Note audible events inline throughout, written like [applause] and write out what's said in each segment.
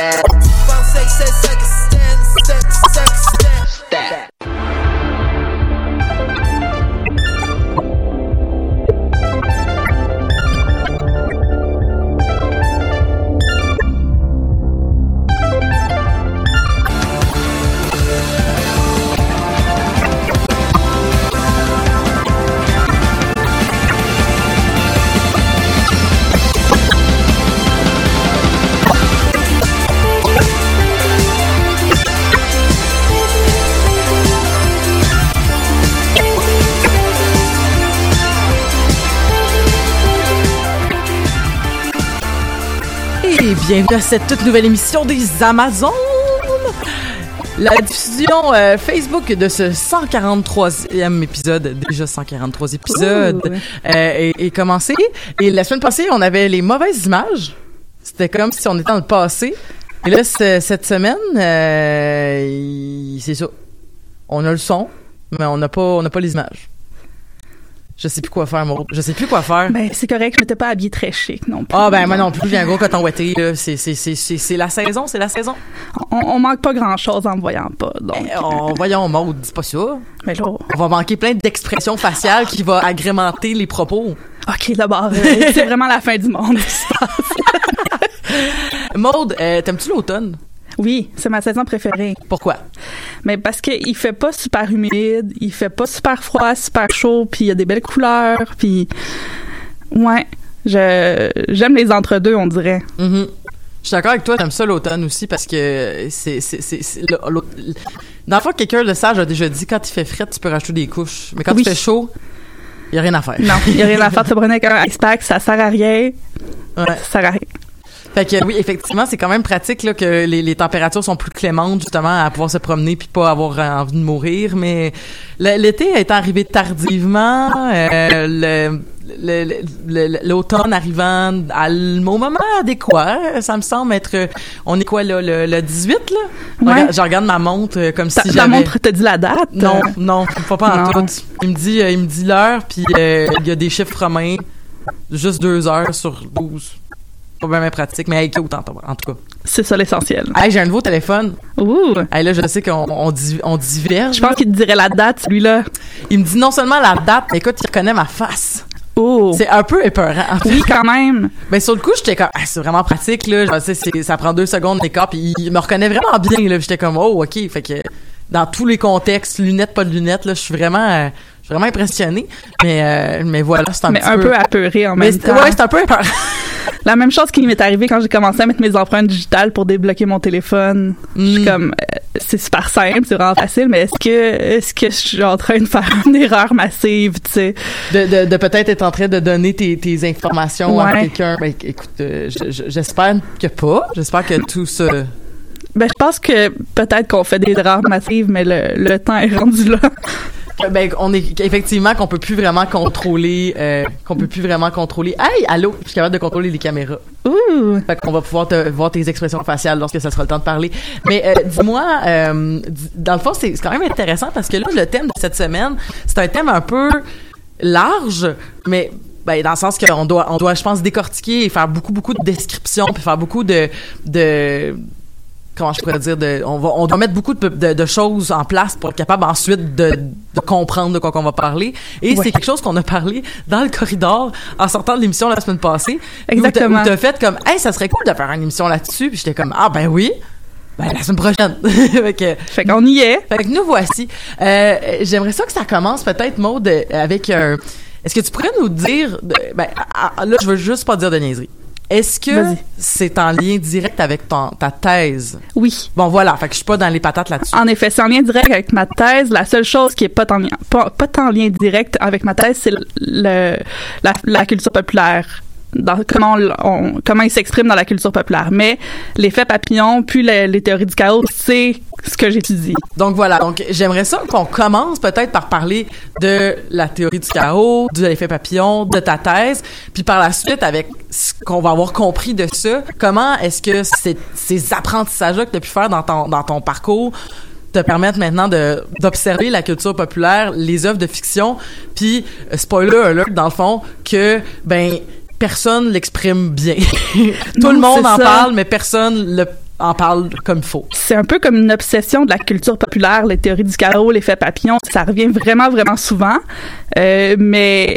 stat. Bounce, say, say, say, stand, step, step, step. Stat. Bienvenue à cette toute nouvelle émission des Amazones. La diffusion euh, Facebook de ce 143e épisode, déjà 143 épisodes, euh, est, est commencé. Et la semaine passée, on avait les mauvaises images. C'était comme si on était dans le passé. Et là, ce- cette semaine, euh, c'est ça. On a le son, mais on n'a pas, on n'a pas les images. Je sais plus quoi faire, Maud. Je sais plus quoi faire. Ben, c'est correct, je m'étais pas habillée très chic non plus. Ah ben moi non plus, un gros coton ouaté là, c'est c'est c'est c'est c'est la saison, c'est la saison. On, on manque pas grand chose en me voyant pas, donc. Eh, on- voyons Maud, dis pas ça. Mais là, On va manquer plein d'expressions faciales qui va agrémenter les propos. ok, d'abord, euh, c'est vraiment la fin du monde. [laughs] Maud, euh, t'aimes-tu l'automne? Oui, c'est ma saison préférée. Pourquoi? Mais parce que il fait pas super humide, il fait pas super froid, super chaud, puis il y a des belles couleurs, puis ouais, je j'aime les entre-deux, on dirait. Mhm. Je suis d'accord avec toi, j'aime ça l'automne aussi parce que c'est dans le fond quelqu'un le sage a déjà dit quand il fait frais, tu peux rajouter des couches, mais quand Oui. il fait chaud, il y a rien à faire. Non, il y a rien à faire [laughs] promener avec un ice pack, ça sert à rien, Ouais. ça sert à rien. Fait que oui, effectivement, c'est quand même pratique là, que les, les températures sont plus clémentes justement à pouvoir se promener puis pas avoir euh, envie de mourir. Mais l'été est arrivé tardivement, euh, l'automne arrivant à au moment adéquat, ça me semble être. On est quoi là, le, le 18 là? Ouais. Je regarde ma montre euh, comme Ta, si ta j'avais. montre te dit la date? Non, non, pas pas en tout. Il me dit, euh, il me dit l'heure, puis euh, il y a des chiffres romains, juste deux heures sur 12. Pas bien pratique, mais écoute, en, en tout cas. C'est ça l'essentiel. Hey, j'ai un nouveau téléphone. Ouh! Hey, là, je sais qu'on on, di- on diverge. Je pense qu'il te dirait la date, celui-là. Il me dit non seulement la date, mais écoute, il reconnaît ma face. Oh! C'est un peu épeurant. en fait. Oui, quand même. Mais sur le coup, j'étais comme, ah, c'est vraiment pratique, là. Je sais, c'est- ça prend deux secondes d'écart, puis il me reconnaît vraiment bien, là. J'étais comme, oh, OK. Fait que, dans tous les contextes, lunettes, pas de lunettes, là, je suis vraiment, euh, vraiment impressionné. Mais, euh, mais voilà, c'est un mais petit un peu apeuré en même temps. ouais, c'est un peu. [laughs] La même chose qui m'est arrivée quand j'ai commencé à mettre mes empreintes digitales pour débloquer mon téléphone. Je suis Mm. comme, euh, c'est super simple, c'est vraiment facile, mais est-ce que, est-ce que je suis en train de faire une erreur massive, tu sais? de, de, de peut-être être en train de donner tes, tes informations à quelqu'un. Ben, écoute, euh, je- je- j'espère que pas. J'espère que tout ça. Ben, je pense que peut-être qu'on fait des erreurs massives, mais le, le temps est rendu là. Ben, on est effectivement qu'on peut plus vraiment contrôler, euh, qu'on peut plus vraiment contrôler. Hey, allô, je suis capable de contrôler les caméras. Ouh! Fait qu'on va pouvoir te, voir tes expressions faciales lorsque ça sera le temps de parler. Mais euh, dis-moi, euh, dans le fond, c'est c'est quand même intéressant parce que là, le thème de cette semaine, c'est un thème un peu large, mais ben, dans le sens qu'on doit, on doit, je pense, décortiquer et faire beaucoup, beaucoup de descriptions, puis faire beaucoup de, de comment je pourrais dire, de, on, va, on doit mettre beaucoup de, de, de choses en place pour être capable ensuite de, de comprendre de quoi qu'on va parler. Et Ouais. c'est quelque chose qu'on a parlé dans le corridor en sortant de l'émission la semaine passée. Exactement. Où t'as- fait comme, hey, ça serait cool de faire une émission là-dessus. Puis j'étais comme, ah ben oui. Ben, la semaine prochaine. [laughs] fait que, Fait qu'on y est. fait que nous voici. Euh, J'aimerais ça que ça commence peut-être, Maud, euh, avec un... Est-ce que tu pourrais nous dire... ben, ah, ah, là, je veux juste pas dire de niaiserie. Est-ce que c'est en lien direct avec ton, ta thèse? Oui. Bon, voilà. Fait que je suis pas dans les patates là-dessus. En effet, c'est en lien direct avec ma thèse. La seule chose qui est pas en lien, pas, pas tant en lien direct avec ma thèse, c'est le, le- la, la culture populaire. Dans comment on, comment il s'exprime dans la culture populaire. Mais l'effet papillon, puis le- les théories du chaos, c'est ce que j'étudie. Donc voilà, donc j'aimerais ça qu'on commence peut-être par parler de la théorie du chaos, de l'effet papillon, de ta thèse, puis par la suite avec ce qu'on va avoir compris de ça, comment est-ce que ces apprentissages-là que tu as pu faire dans ton, dans ton parcours te permettent maintenant d'observer la culture populaire, les œuvres de fiction, puis euh, spoiler alert dans le fond que ben personne l'exprime bien. [laughs] Tout Non, le monde en ça. parle, mais personne le en parle comme il faut. C'est un peu comme une obsession de la culture populaire, les théories du chaos, l'effet papillon. Ça revient vraiment, vraiment souvent, euh, mais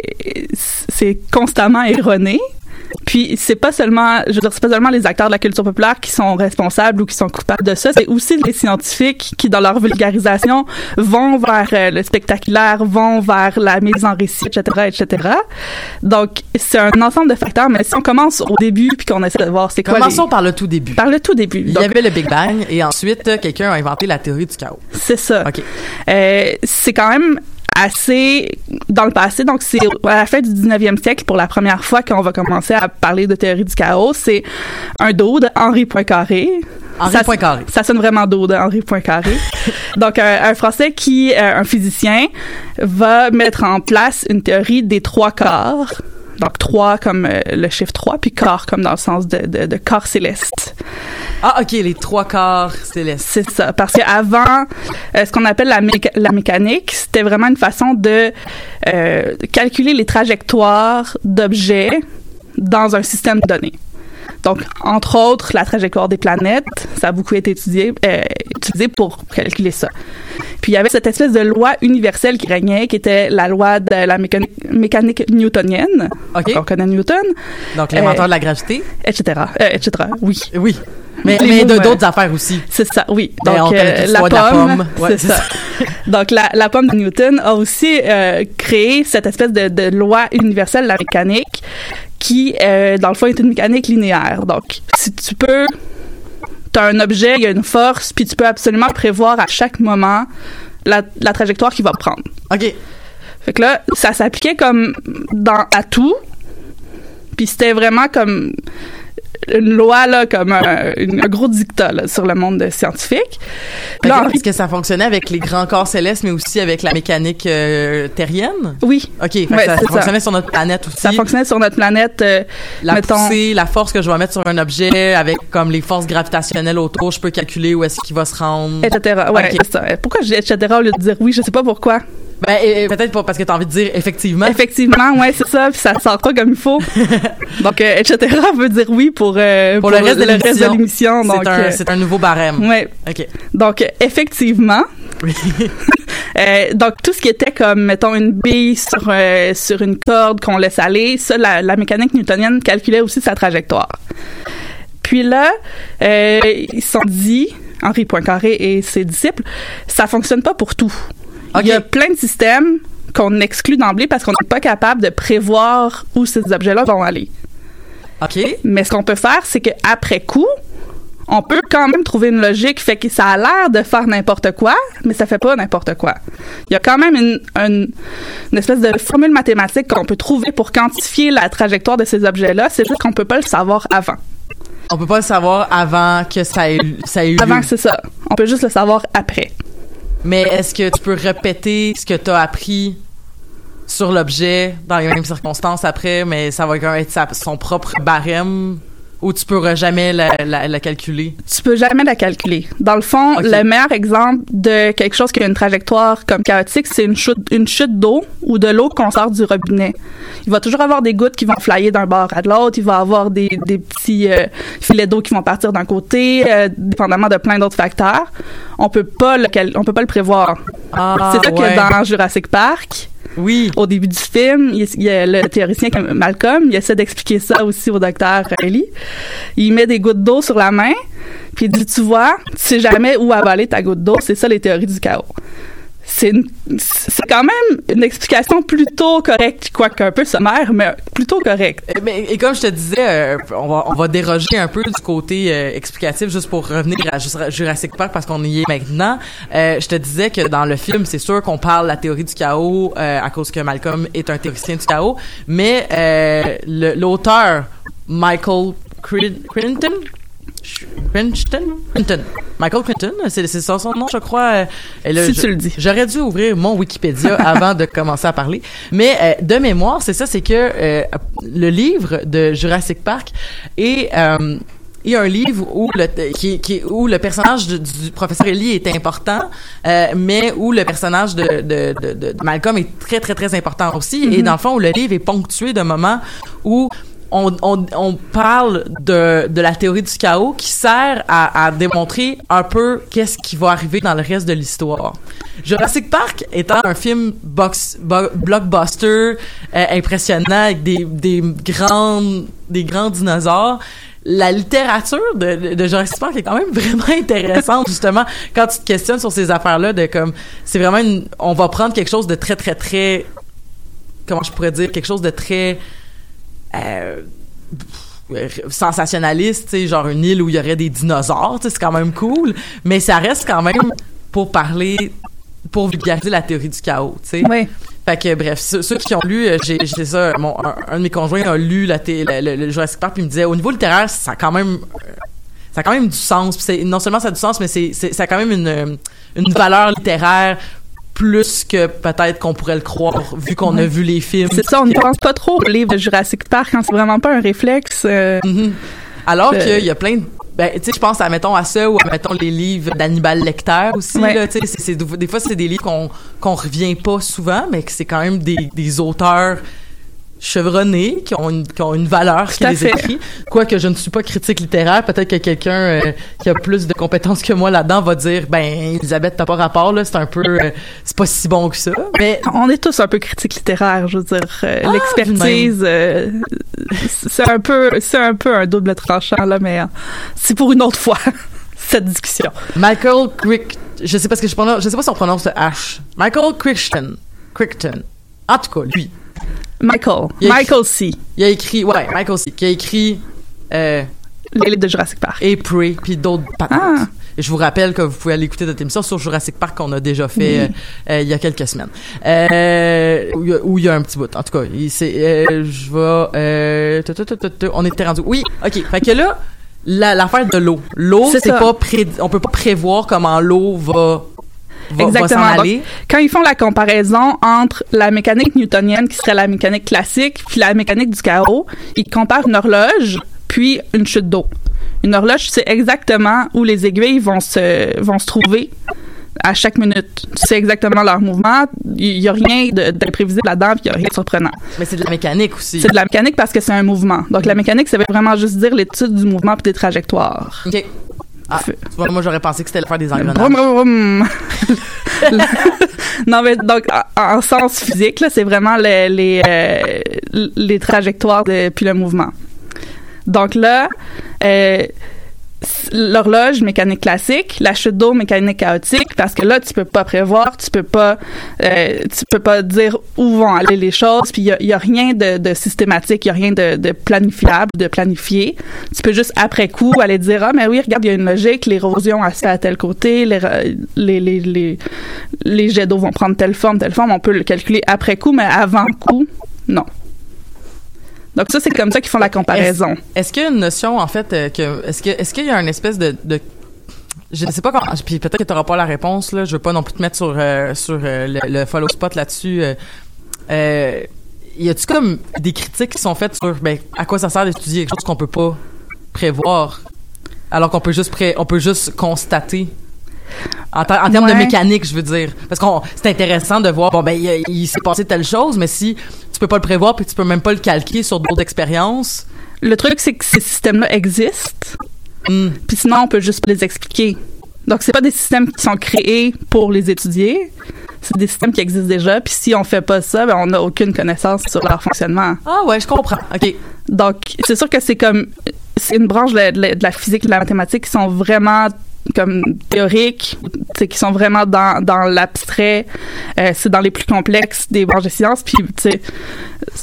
c'est constamment erroné. Puis c'est pas seulement, je veux dire, c'est pas seulement les acteurs de la culture populaire qui sont responsables ou qui sont coupables de ça, c'est aussi les scientifiques qui, dans leur vulgarisation, vont vers euh, le spectaculaire, vont vers la mise en récit, etc., etc. Donc c'est un ensemble de facteurs. Mais si on commence au début puis qu'on essaie de voir c'est quoi Commençons les... par le tout début. par le tout début. Il y avait le Big Bang et ensuite euh, quelqu'un a inventé la théorie du chaos. C'est ça. OK. Euh, c'est quand même assez dans le passé. Donc, c'est à la fin du 19e siècle, pour la première fois qu'on va commencer à parler de théorie du chaos. C'est un dude, Henri Poincaré. Henri Ça- Poincaré. Ça sonne vraiment dude, Henri Poincaré. [laughs] Donc, un, un Français qui, euh, un physicien, va mettre en place une théorie des trois corps. Donc, trois comme euh, le chiffre 3, puis corps comme dans le sens de, de, de corps céleste. Ah, OK, les trois quarts célestes. C'est ça. Parce qu'avant, euh, ce qu'on appelle la, méca- la mécanique, c'était vraiment une façon de euh, calculer les trajectoires d'objets dans un système donné. Donc, entre autres, la trajectoire des planètes, ça a beaucoup été étudié, euh, utilisé pour calculer ça. Puis, il y avait cette espèce de loi universelle qui régnait, qui était la loi de la mécanique, mécanique newtonienne. OK. Donc, on connaît Newton, Donc, l'inventeur Euh, de la gravité. etc. Euh, etc. Oui. Oui. Mais, de mots, d'autres affaires aussi. C'est ça, oui. Donc, on euh, la pomme, de la pomme. Ouais, c'est ça. [laughs] Donc, la, la pomme de Newton a aussi euh, créé cette espèce de, de loi universelle de la mécanique qui, euh, dans le fond, est une mécanique linéaire. Donc, si tu peux... Tu as un objet, il y a une force, puis tu peux absolument prévoir à chaque moment la, la trajectoire qu'il va prendre. OK. Fait que là, ça s'appliquait comme dans à tout. Puis c'était vraiment comme une loi là comme un, une- un gros dictat là, sur le monde scientifique. Là, Est-ce que ça fonctionnait avec les grands corps célestes, mais aussi avec la mécanique euh, terrienne? oui, OK. fait que Ouais, ça, fonctionnait sur notre planète aussi. ça fonctionnait sur notre planète. euh, la mettons- poussée, la force que je vais mettre sur un objet avec comme les forces gravitationnelles autour, je peux calculer où est-ce qu'il va se rendre. etc. Ouais, ça. Pourquoi je dis etc. au lieu de dire oui, je sais pas pourquoi. Ben, et- et peut-être pas parce que tu as envie de dire effectivement. Effectivement, ouais, c'est ça, puis ça sort pas comme il faut. [laughs] Donc, euh, etc. veut dire oui pour, euh, Pour le reste de l'émission. l'émission. Donc, C'est un, euh, c'est un nouveau barème. ouais. OK. Donc, effectivement, Oui. [laughs] Euh, donc tout ce qui était comme mettons une bille sur sur une corde qu'on laisse aller, ça la, la mécanique newtonienne calculait aussi sa trajectoire. Puis là, euh, ils se sont dit Henri Poincaré et ses disciples, ça fonctionne pas pour tout. Il y a plein de systèmes qu'on exclut d'emblée parce qu'on n'est pas capable de prévoir où ces objets-là vont aller. OK. Mais ce qu'on peut faire, c'est qu'après coup, on peut quand même trouver une logique, fait que ça a l'air de faire n'importe quoi, mais ça fait pas n'importe quoi. Il y a quand même une, une, une espèce de formule mathématique qu'on peut trouver pour quantifier la trajectoire de ces objets-là, c'est juste qu'on peut pas le savoir avant. On peut pas le savoir avant que ça ait, ça ait eu Avant c'est ça. On peut juste le savoir après. Mais est-ce que tu peux répéter ce que tu as appris sur l'objet dans les mêmes circonstances après, mais ça va être son propre barème? Ou tu pourras jamais la, la- la calculer? Tu peux jamais la calculer. Dans le fond, le meilleur exemple de quelque chose qui a une trajectoire comme chaotique, c'est une chute, une chute d'eau ou de l'eau qu'on sort du robinet. Il va toujours avoir des gouttes qui vont flyer d'un bord à l'autre. Il va avoir des, des petits euh, filets d'eau qui vont partir d'un côté, euh, dépendamment de plein d'autres facteurs. On peut pas le, on peut pas le prévoir. Ah, c'est ça ouais. a dans Jurassic Park. Oui. Au début du film, il, y a le théoricien Malcolm, il essaie d'expliquer ça aussi au docteur Ellie. Il met des gouttes d'eau sur la main, puis il dit, tu vois, tu sais jamais où avaler ta goutte d'eau. C'est ça les théories du chaos c'est quand même une explication plutôt correcte, quoique un peu sommaire, mais plutôt correcte. Et, mais, et comme je te disais, euh, on, va, on va déroger un peu du côté euh, explicatif juste pour revenir à Jurassic Park parce qu'on y est maintenant. Euh, je te disais que dans le film, c'est sûr qu'on parle de la théorie du chaos à cause que Malcolm est un théoricien du chaos, mais l'auteur Michael Crichton Michael Crichton, c'est ça son nom, je crois. Euh, si tu le dis. J'aurais dû ouvrir mon Wikipédia [laughs] avant de commencer à parler. Mais euh, de mémoire, c'est ça, c'est que euh, le livre de Jurassic Park est... il y a un livre où le qui, qui où le personnage du professeur Ellie est important, mais où le personnage de, de, de, de, Malcolm est très très très important aussi. Et mm-hmm. dans le fond, où le livre est ponctué de moments où on, parle de, de la théorie du chaos qui sert à, à démontrer un peu qu'est-ce qui va arriver dans le reste de l'histoire. Jurassic Park étant un film box, blockbuster euh, impressionnant avec des, des grands des grands dinosaures, la littérature de, de Jurassic Park est quand même [laughs] vraiment intéressante justement quand tu te questionnes sur ces affaires-là de comme c'est vraiment une on va prendre quelque chose de très très très comment je pourrais dire quelque chose de très euh, sensationnaliste, tu genre une île où il y aurait des dinosaures, c'est quand même cool, mais ça reste quand même pour parler, pour vulgariser la théorie du chaos, tu sais. Oui. Fait que bref, ceux, qui ont lu, euh, j'ai ça, mon, un, de mes conjoints a lu la le, Jurassic Park puis il me disait au niveau littéraire, ça a quand même euh, ça a quand même du sens. non seulement ça a du sens, mais c'est ça a quand même une, une valeur littéraire plus que peut-être qu'on pourrait le croire vu qu'on a vu les films. C'est ça, on ne pense pas trop au livre de Jurassic Park quand c'est vraiment pas un réflexe. Euh, mm-hmm. Alors qu'il y a plein de ben tu sais je pense à mettons à ça ou à mettons les livres d'Hannibal Lecter aussi là tu sais des fois c'est des livres qu'on qu'on revient pas souvent mais que c'est quand même des, des auteurs chevronnés, qui ont une, qui ont une valeur qui les écrit. Quoique je ne suis pas critique littéraire, peut-être que quelqu'un euh, qui a plus de compétences que moi là-dedans va dire, ben, Elisabeth, t'as pas rapport, là, c'est un peu, euh, c'est pas si bon que ça. Mais on est tous un peu critiques littéraires, je veux dire. Euh, ah, l'expertise, c'est un peu, c'est un peu un double tranchant, là, mais c'est pour une autre fois. [laughs] cette discussion. Michael Crick, je sais pas ce que je prononce, je sais pas si on prononce le H. Michael Crichton. Crichton. En tout cas, lui. Michael. Michael C. Il a écrit, ouais, Michael C. Qui a écrit. Euh, Les de Jurassic Park. Et Prey, puis d'autres. Ah. Et je vous rappelle que vous pouvez aller écouter notre émission sur Jurassic Park qu'on a déjà fait euh, euh, il y a quelques semaines. Euh, où, il y a un petit bout. En tout cas, c'est, euh, je vais. on était rendu. Oui, ok. Fait que là, l'affaire de l'eau. L'eau, c'est pas pré, on peut pas prévoir comment l'eau va Exactement. quand ils font la comparaison entre la mécanique newtonienne, qui serait la mécanique classique, puis la mécanique du chaos, ils comparent une horloge puis une chute d'eau. Une horloge, c'est exactement où les aiguilles vont se, vont se trouver à chaque minute. Tu sais exactement leur mouvement. Il n'y a rien d'imprévisible là-dedans, puis il n'y a rien de surprenant. Mais c'est de la mécanique aussi. C'est de la mécanique parce que c'est un mouvement. Donc, la mécanique, ça veut vraiment juste dire l'étude du mouvement puis des trajectoires. OK. Ah, moi j'aurais pensé que c'était le faire des engrenages. [laughs] non mais donc en, sens physique là, c'est vraiment les les, euh, les trajectoires de, puis le mouvement. Donc là, euh, l'horloge mécanique classique, la chute d'eau mécanique chaotique, parce que là tu peux pas prévoir, tu peux pas, euh, tu peux pas dire où vont aller les choses, puis il y a, rien de, de systématique, il y a rien de, de, planifiable, de planifié. Tu peux juste après coup aller dire ah mais oui regarde il y a une logique, l'érosion a fait à tel côté, les les les, les jets d'eau vont prendre telle forme, telle forme, on peut le calculer après coup, mais avant coup non. Donc ça, c'est comme ça qu'ils font la comparaison. Est-ce qu'il y a une notion, en fait, euh, que est-ce que est-ce qu'il y a une espèce de, de je ne sais pas comment. Puis peut-être que tu n'auras pas la réponse là. Je veux pas non plus te mettre sur euh, sur euh, le, follow spot là-dessus. Euh, y a-tu comme des critiques qui sont faites sur ben à quoi ça sert d'étudier quelque chose qu'on peut pas prévoir alors qu'on peut juste pré on peut juste constater? En, termes de mécanique, je veux dire. Parce que c'est intéressant de voir, bon, ben, il, s'est passé telle chose, mais si tu peux pas le prévoir puis tu peux même pas le calquer sur d'autres expériences. Le truc, c'est que ces systèmes-là existent. Hmm. Puis sinon, on peut juste les expliquer. Donc, c'est pas des systèmes qui sont créés pour les étudier. c'est des systèmes qui existent déjà. Puis si on fait pas ça, ben on n'a aucune connaissance sur leur fonctionnement. Ah ouais, je comprends. OK. Donc, c'est sûr que c'est comme c'est une branche de, de- de la physique et de la mathématique qui sont vraiment comme théoriques, qui sont vraiment dans, dans l'abstrait. Euh, c'est dans les plus complexes des branches de sciences. Puis, tu sais,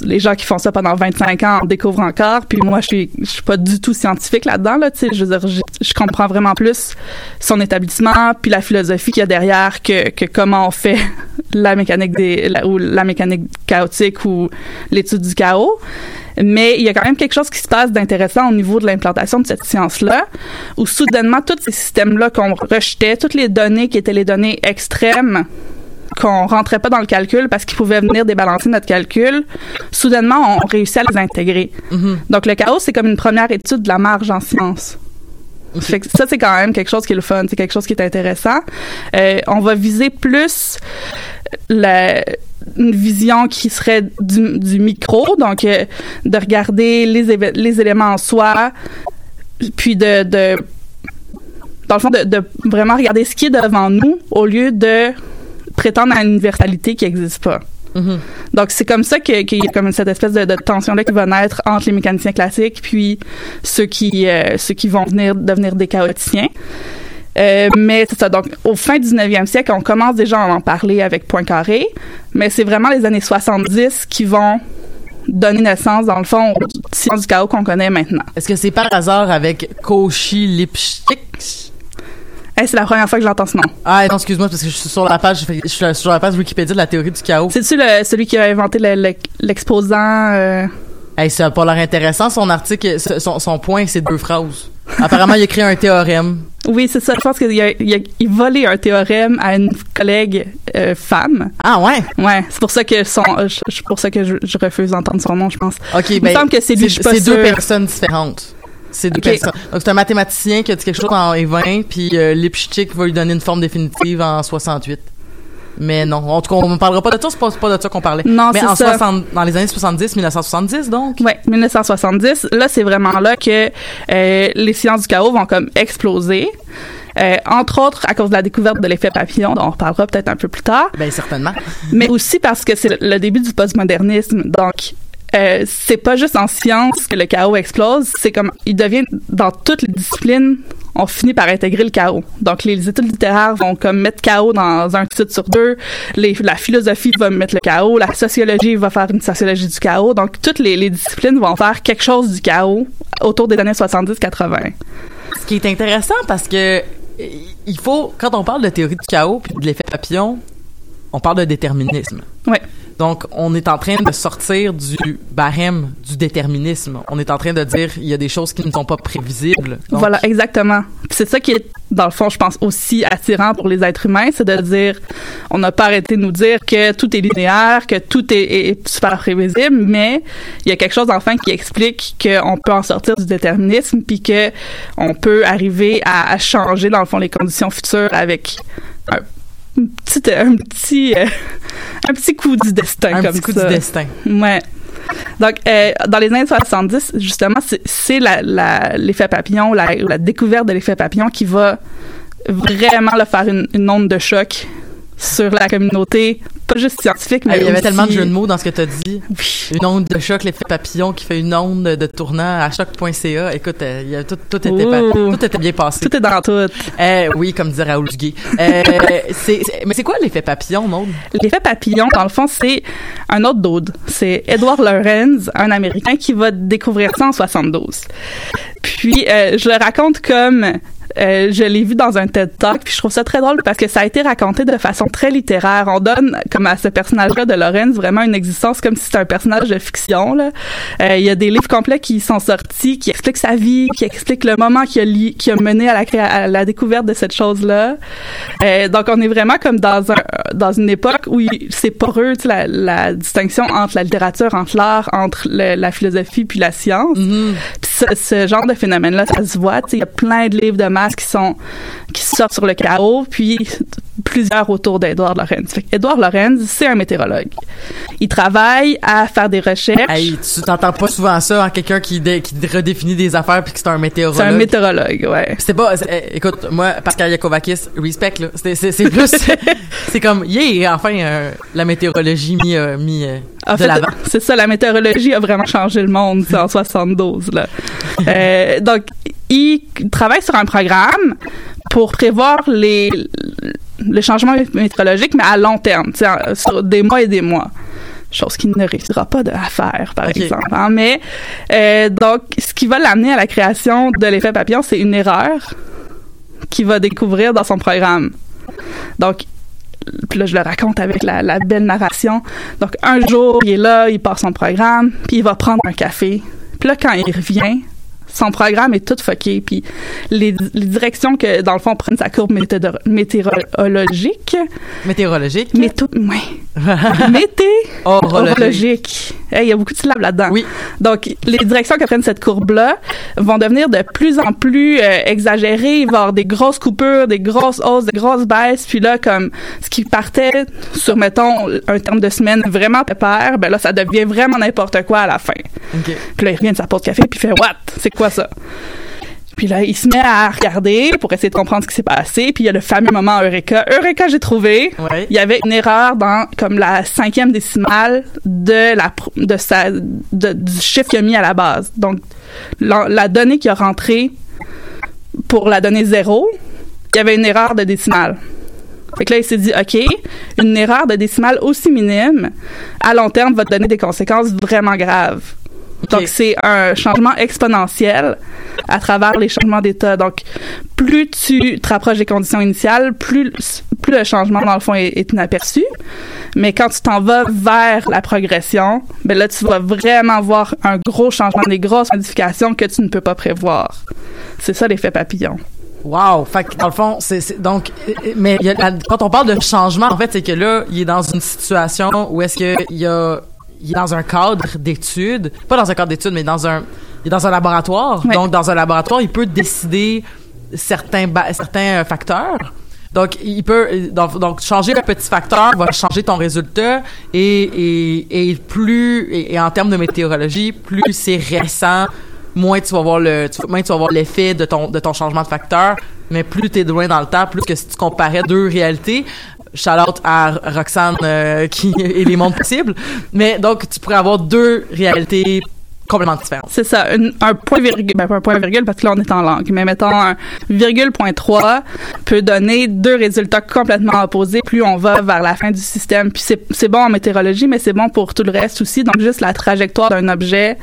les gens qui font ça pendant 25 ans en découvrent encore. Puis moi, je suis, je suis pas du tout scientifique là-dedans. Là, tu sais, je veux dire, je, je comprends vraiment plus son établissement, puis la philosophie qu'il y a derrière que, que comment on fait [laughs] la mécanique des, ou la mécanique chaotique ou l'étude du chaos. Mais il y a quand même quelque chose qui se passe d'intéressant au niveau de l'implantation de cette science-là, où soudainement, tous ces systèmes-là qu'on rejetait, toutes les données qui étaient les données extrêmes, qu'on rentrait pas dans le calcul parce qu'ils pouvaient venir débalancer notre calcul, soudainement, on réussit à les intégrer. Donc, le chaos, c'est comme une première étude de la marge en science. Fait que ça, c'est quand même quelque chose qui est le fun, c'est quelque chose qui est intéressant. Euh, on va viser plus la, une vision qui serait du, du micro, donc euh, de regarder les, les éléments en soi, puis de, de dans le fond, de, de vraiment regarder ce qui est devant nous au lieu de prétendre à une universalité qui n'existe pas. Donc, c'est comme ça qu'il y a comme cette espèce de, de tension-là qui va naître entre les mécaniciens classiques puis ceux qui, euh, ceux qui vont venir devenir des chaoticiens. Euh, mais c'est ça. Donc, au fin du 19e siècle, on commence déjà à en parler avec Poincaré, mais c'est vraiment les années 70 qui vont donner naissance, dans le fond, aux sciences du chaos qu'on connaît maintenant. Est-ce que c'est par hasard avec Cauchy Lipschitz? Hey, c'est la première fois que j'entends ce nom. Ah non, excuse-moi parce que je suis sur la page, je suis sur la page Wikipédia de la théorie du chaos. C'est-tu le- celui qui a inventé le- le- l'exposant? euh, Hey, ça a pas l'air intéressant son article, son, son point, c'est deux phrases. Apparemment, il a créé un théorème. Oui, c'est ça. Je pense qu'il a, il a, il volé un théorème à une collègue euh, femme. Ah ouais? Ouais, c'est pour ça que son, je- pour ça que je, je refuse d'entendre son nom, je pense. Ok, Il me ben semble que c'est lui, je suis pas C'est deux sûre. personnes différentes. C'est deux personnes. Donc c'est un mathématicien qui a dit quelque chose en 20, puis euh, Lipschitz va lui donner une forme définitive en 68. Mais non, en tout cas, on ne parlera pas de ça, c'est pas, pas de ça qu'on parlait. Non, Mais c'est en ça. 60, dans les années 70, 1970 donc. Ouais, 1970. Là, c'est vraiment là que euh, les sciences du chaos vont comme exploser. Euh, entre autres à cause de la découverte de l'effet papillon, dont on reparlera peut-être un peu plus tard, Ben certainement. [laughs] mais aussi parce que c'est le- le début du postmodernisme. Donc, euh, c'est pas juste en sciences que le chaos explose, c'est comme il devient dans toutes les disciplines, on finit par intégrer le chaos. Donc, les études littéraires vont comme mettre chaos dans un titre sur deux, les, la philosophie va mettre le chaos, la sociologie va faire une sociologie du chaos. Donc, toutes les, les disciplines vont faire quelque chose du chaos autour des années 70-80. Ce qui est intéressant parce que il faut, quand on parle de théorie du chaos puis de l'effet papillon, on parle de déterminisme. Ouais. Donc, on est en train de sortir du barème du déterminisme. On est en train de dire il y a des choses qui ne sont pas prévisibles. Voilà, exactement. C'est ça qui est, dans le fond, je pense, aussi attirant pour les êtres humains, c'est de dire, on n'a pas arrêté de nous dire que tout est linéaire, que tout est, super prévisible, mais il y a quelque chose, enfin, qui explique qu'on peut en sortir du déterminisme, puis que on peut arriver à, changer, dans le fond, les conditions futures avec petit, un petit, euh, un petit coup du destin, un comme petit coup ça. du destin. Ouais. Donc, euh, dans les années 70, justement, c'est- c'est la- la- l'effet papillon, la, la découverte de l'effet papillon qui va vraiment là, faire une, une onde de choc sur la communauté, pas juste scientifique, mais Ah, il y avait aussi- tellement de jeux de mots dans ce que tu as dit. Oui. Une onde de choc, l'effet papillon qui fait une onde de tournant à choc.ca. Écoute, euh, il y a tout, tout, était tout était bien passé. Tout est dans tout. Euh, oui, comme disait Raoul Duguay. Euh, [laughs] c'est- mais c'est quoi l'effet papillon, Maude? L'effet papillon, dans le fond, c'est un autre dude. C'est Edward Lorenz, un Américain, qui va découvrir ça en 72. Puis, euh, je le raconte comme... euh, je l'ai vu dans un TED Talk, puis je trouve ça très drôle parce que ça a été raconté de façon très littéraire. On donne, comme à ce personnage-là de Lorenz, vraiment une existence comme si c'était un personnage de fiction. Là. Euh, il y a des livres complets qui sont sortis, qui expliquent sa vie, qui expliquent le moment qui a, li- qui a mené à la, à la découverte de cette chose-là. Euh, donc, on est vraiment comme dans un dans une époque où c'est poreux, tu sais, la, la distinction entre la littérature, entre l'art, entre le- la philosophie puis la science. Puis ce, ce genre de phénomène-là, ça se voit. tu sais, Il y a plein de livres de maths qui sont qui sortent sur le chaos. Puis plusieurs autour d'Edward Lorenz. Fait Edward Lorenz, c'est un météorologue. Il travaille à faire des recherches. Hey, tu t'entends pas souvent ça, hein, quelqu'un qui, qui redéfinit des affaires puis que c'est un météorologue. C'est un météorologue, ouais. C'est pas, eh, écoute, moi, Pascal Yakovakis, respect, là. C'est plus, [laughs] c'est comme, yeah, enfin, euh, la météorologie mis, euh, mis euh, en fait, c'est ça, la météorologie a vraiment changé le monde en 72. Là. [laughs] euh, donc, il travaille sur un programme pour prévoir les, les changements météorologiques, mais à long terme, sur des mois et des mois. Chose qu'il ne réussira pas à faire, par exemple. Hein. Mais euh, donc, ce qui va l'amener à la création de l'effet papillon, c'est une erreur qu'il va découvrir dans son programme. Donc, puis là, je le raconte avec la, la, belle narration. Donc, un jour, il est là, il part son programme, puis il va prendre un café. Puis là, quand il revient, son programme est tout fucké. Puis les, les, directions que, dans le fond, prennent sa courbe météorologique. Météorologique? Méto ouais. [laughs] météorologique. Il y a beaucoup de syllabes là-dedans. Oui. Donc, les directions que prennent cette courbe-là vont devenir de plus en plus euh, exagérées. Il va y avoir des grosses coupures, des grosses hausses, des grosses baisses. Puis là, comme ce qui partait sur, mettons, un terme de semaine vraiment pépère, ben là, ça devient vraiment n'importe quoi à la fin. Okay. Puis là, il revient de sa pause café, puis il fait « What? C'est quoi ça? Puis là, il se met à regarder pour essayer de comprendre ce qui s'est passé. Puis il y a le fameux moment Eureka. Eureka, j'ai trouvé. Ouais. Il y avait une erreur dans comme la cinquième décimale de la de sa de, du chiffre qu'il a mis à la base. Donc la, la donnée qui a rentré pour la donnée zéro, il y avait une erreur de décimale. Fait que là, il s'est dit, OK, une erreur de décimale aussi minime, à long terme, va te donner des conséquences vraiment graves. Donc, c'est un changement exponentiel à travers les changements d'état. Donc, plus tu te rapproches des conditions initiales, plus, plus le changement, dans le fond, est, est inaperçu. Mais quand tu t'en vas vers la progression, ben là, tu vas vraiment voir un gros changement, des grosses modifications que tu ne peux pas prévoir. C'est ça l'effet papillon. Wow! Fait que, dans le fond, c'est, donc, mais y a, quand on parle de changement, en fait, c'est que là, il est dans une situation où est-ce qu'il y a il est dans un cadre d'études, pas dans un cadre d'études, mais dans un, il est dans un laboratoire. Donc, dans un laboratoire, il peut décider certains, certains facteurs. Donc, il peut, donc, donc, changer un petit facteur va changer ton résultat et, et, et plus, et, et en termes de météorologie, plus c'est récent, moins tu vas voir le, tu, moins tu vas voir l'effet de ton, de ton changement de facteur, mais plus tu es loin dans le temps, plus que si tu comparais deux réalités, shout à Roxane euh, qui [laughs] est les mondes possibles. Mais donc, tu pourrais avoir deux réalités complètement différentes. C'est ça, un point virgule, ben un point virgule parce que là on est en langue, mais mettons un virgule point 3 peut donner deux résultats complètement opposés plus on va vers la fin du système. Puis c'est bon en météorologie, mais c'est bon pour tout le reste aussi. Donc juste la trajectoire d'un objet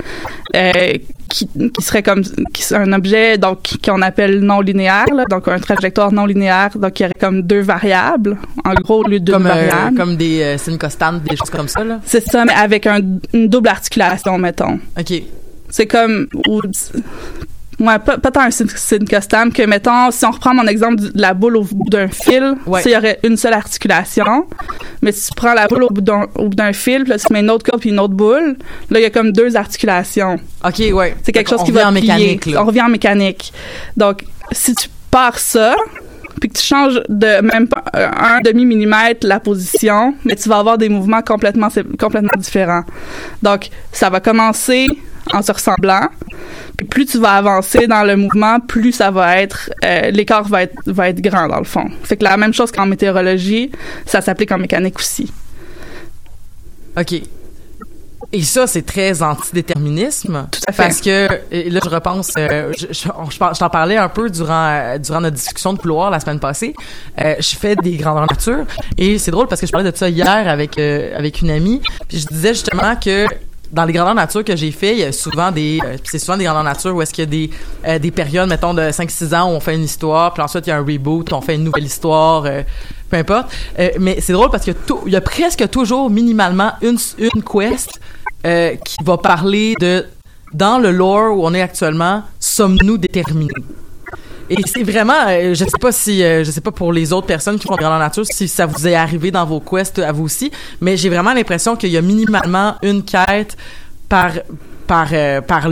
euh, qui, qui serait comme qui, un objet donc qu'on appelle non linéaire, là, donc une trajectoire non linéaire, donc il y aurait comme deux variables, en gros au lieu d'une comme. Euh, comme des euh, signes constantes, des choses comme ça là. C'est ça, mais avec un, une double articulation, mettons. Ok. C'est comme ou, Ouais, pas, pas tant un custom que, mettons, si on reprend mon exemple de la boule au bout d'un fil, ouais. il y aurait une seule articulation. Mais si tu prends la boule au bout d'un fil, puis là, tu mets une autre corde puis une autre boule, là, il y a comme deux articulations. OK, ouais. C'est quelque chose qui va en plier. mécanique, là. On revient en mécanique. Donc, si tu pars ça, puis que tu changes de même pas un demi millimètre la position, mais tu vas avoir des mouvements complètement complètement différents. Donc ça va commencer en se ressemblant, puis plus tu vas avancer dans le mouvement, plus ça va être euh, l'écart va être va être grand dans le fond. Fait que la même chose qu'en météorologie, ça s'applique en mécanique aussi. OK. Et ça, c'est très antidéterminisme. Tout à fait. Parce que, et là, je repense, euh, je, je, je t'en parlais un peu durant, euh, durant notre discussion de couloir la semaine passée. Euh, je fais des grandeurs nature. Et c'est drôle parce que je parlais de ça hier avec, avec une amie. Puis je disais justement que dans les grandeurs nature que j'ai fait, il y a souvent des euh, c'est souvent des grandeurs nature où est-ce qu'il y a des euh, des périodes mettons de 5 6 ans où on fait une histoire, puis ensuite il y a un reboot, on fait une nouvelle histoire euh, peu importe. mais c'est drôle parce y, y, a presque toujours minimalement une une quest qui va parler de dans le lore où on est actuellement, sommes-nous déterminés? Et c'est vraiment, euh, je sais pas si, euh, je sais pas pour les autres personnes qui font grandeur nature, si ça vous est arrivé dans vos quests à vous aussi, mais j'ai vraiment l'impression qu'il y a minimalement une quête par, par, euh, par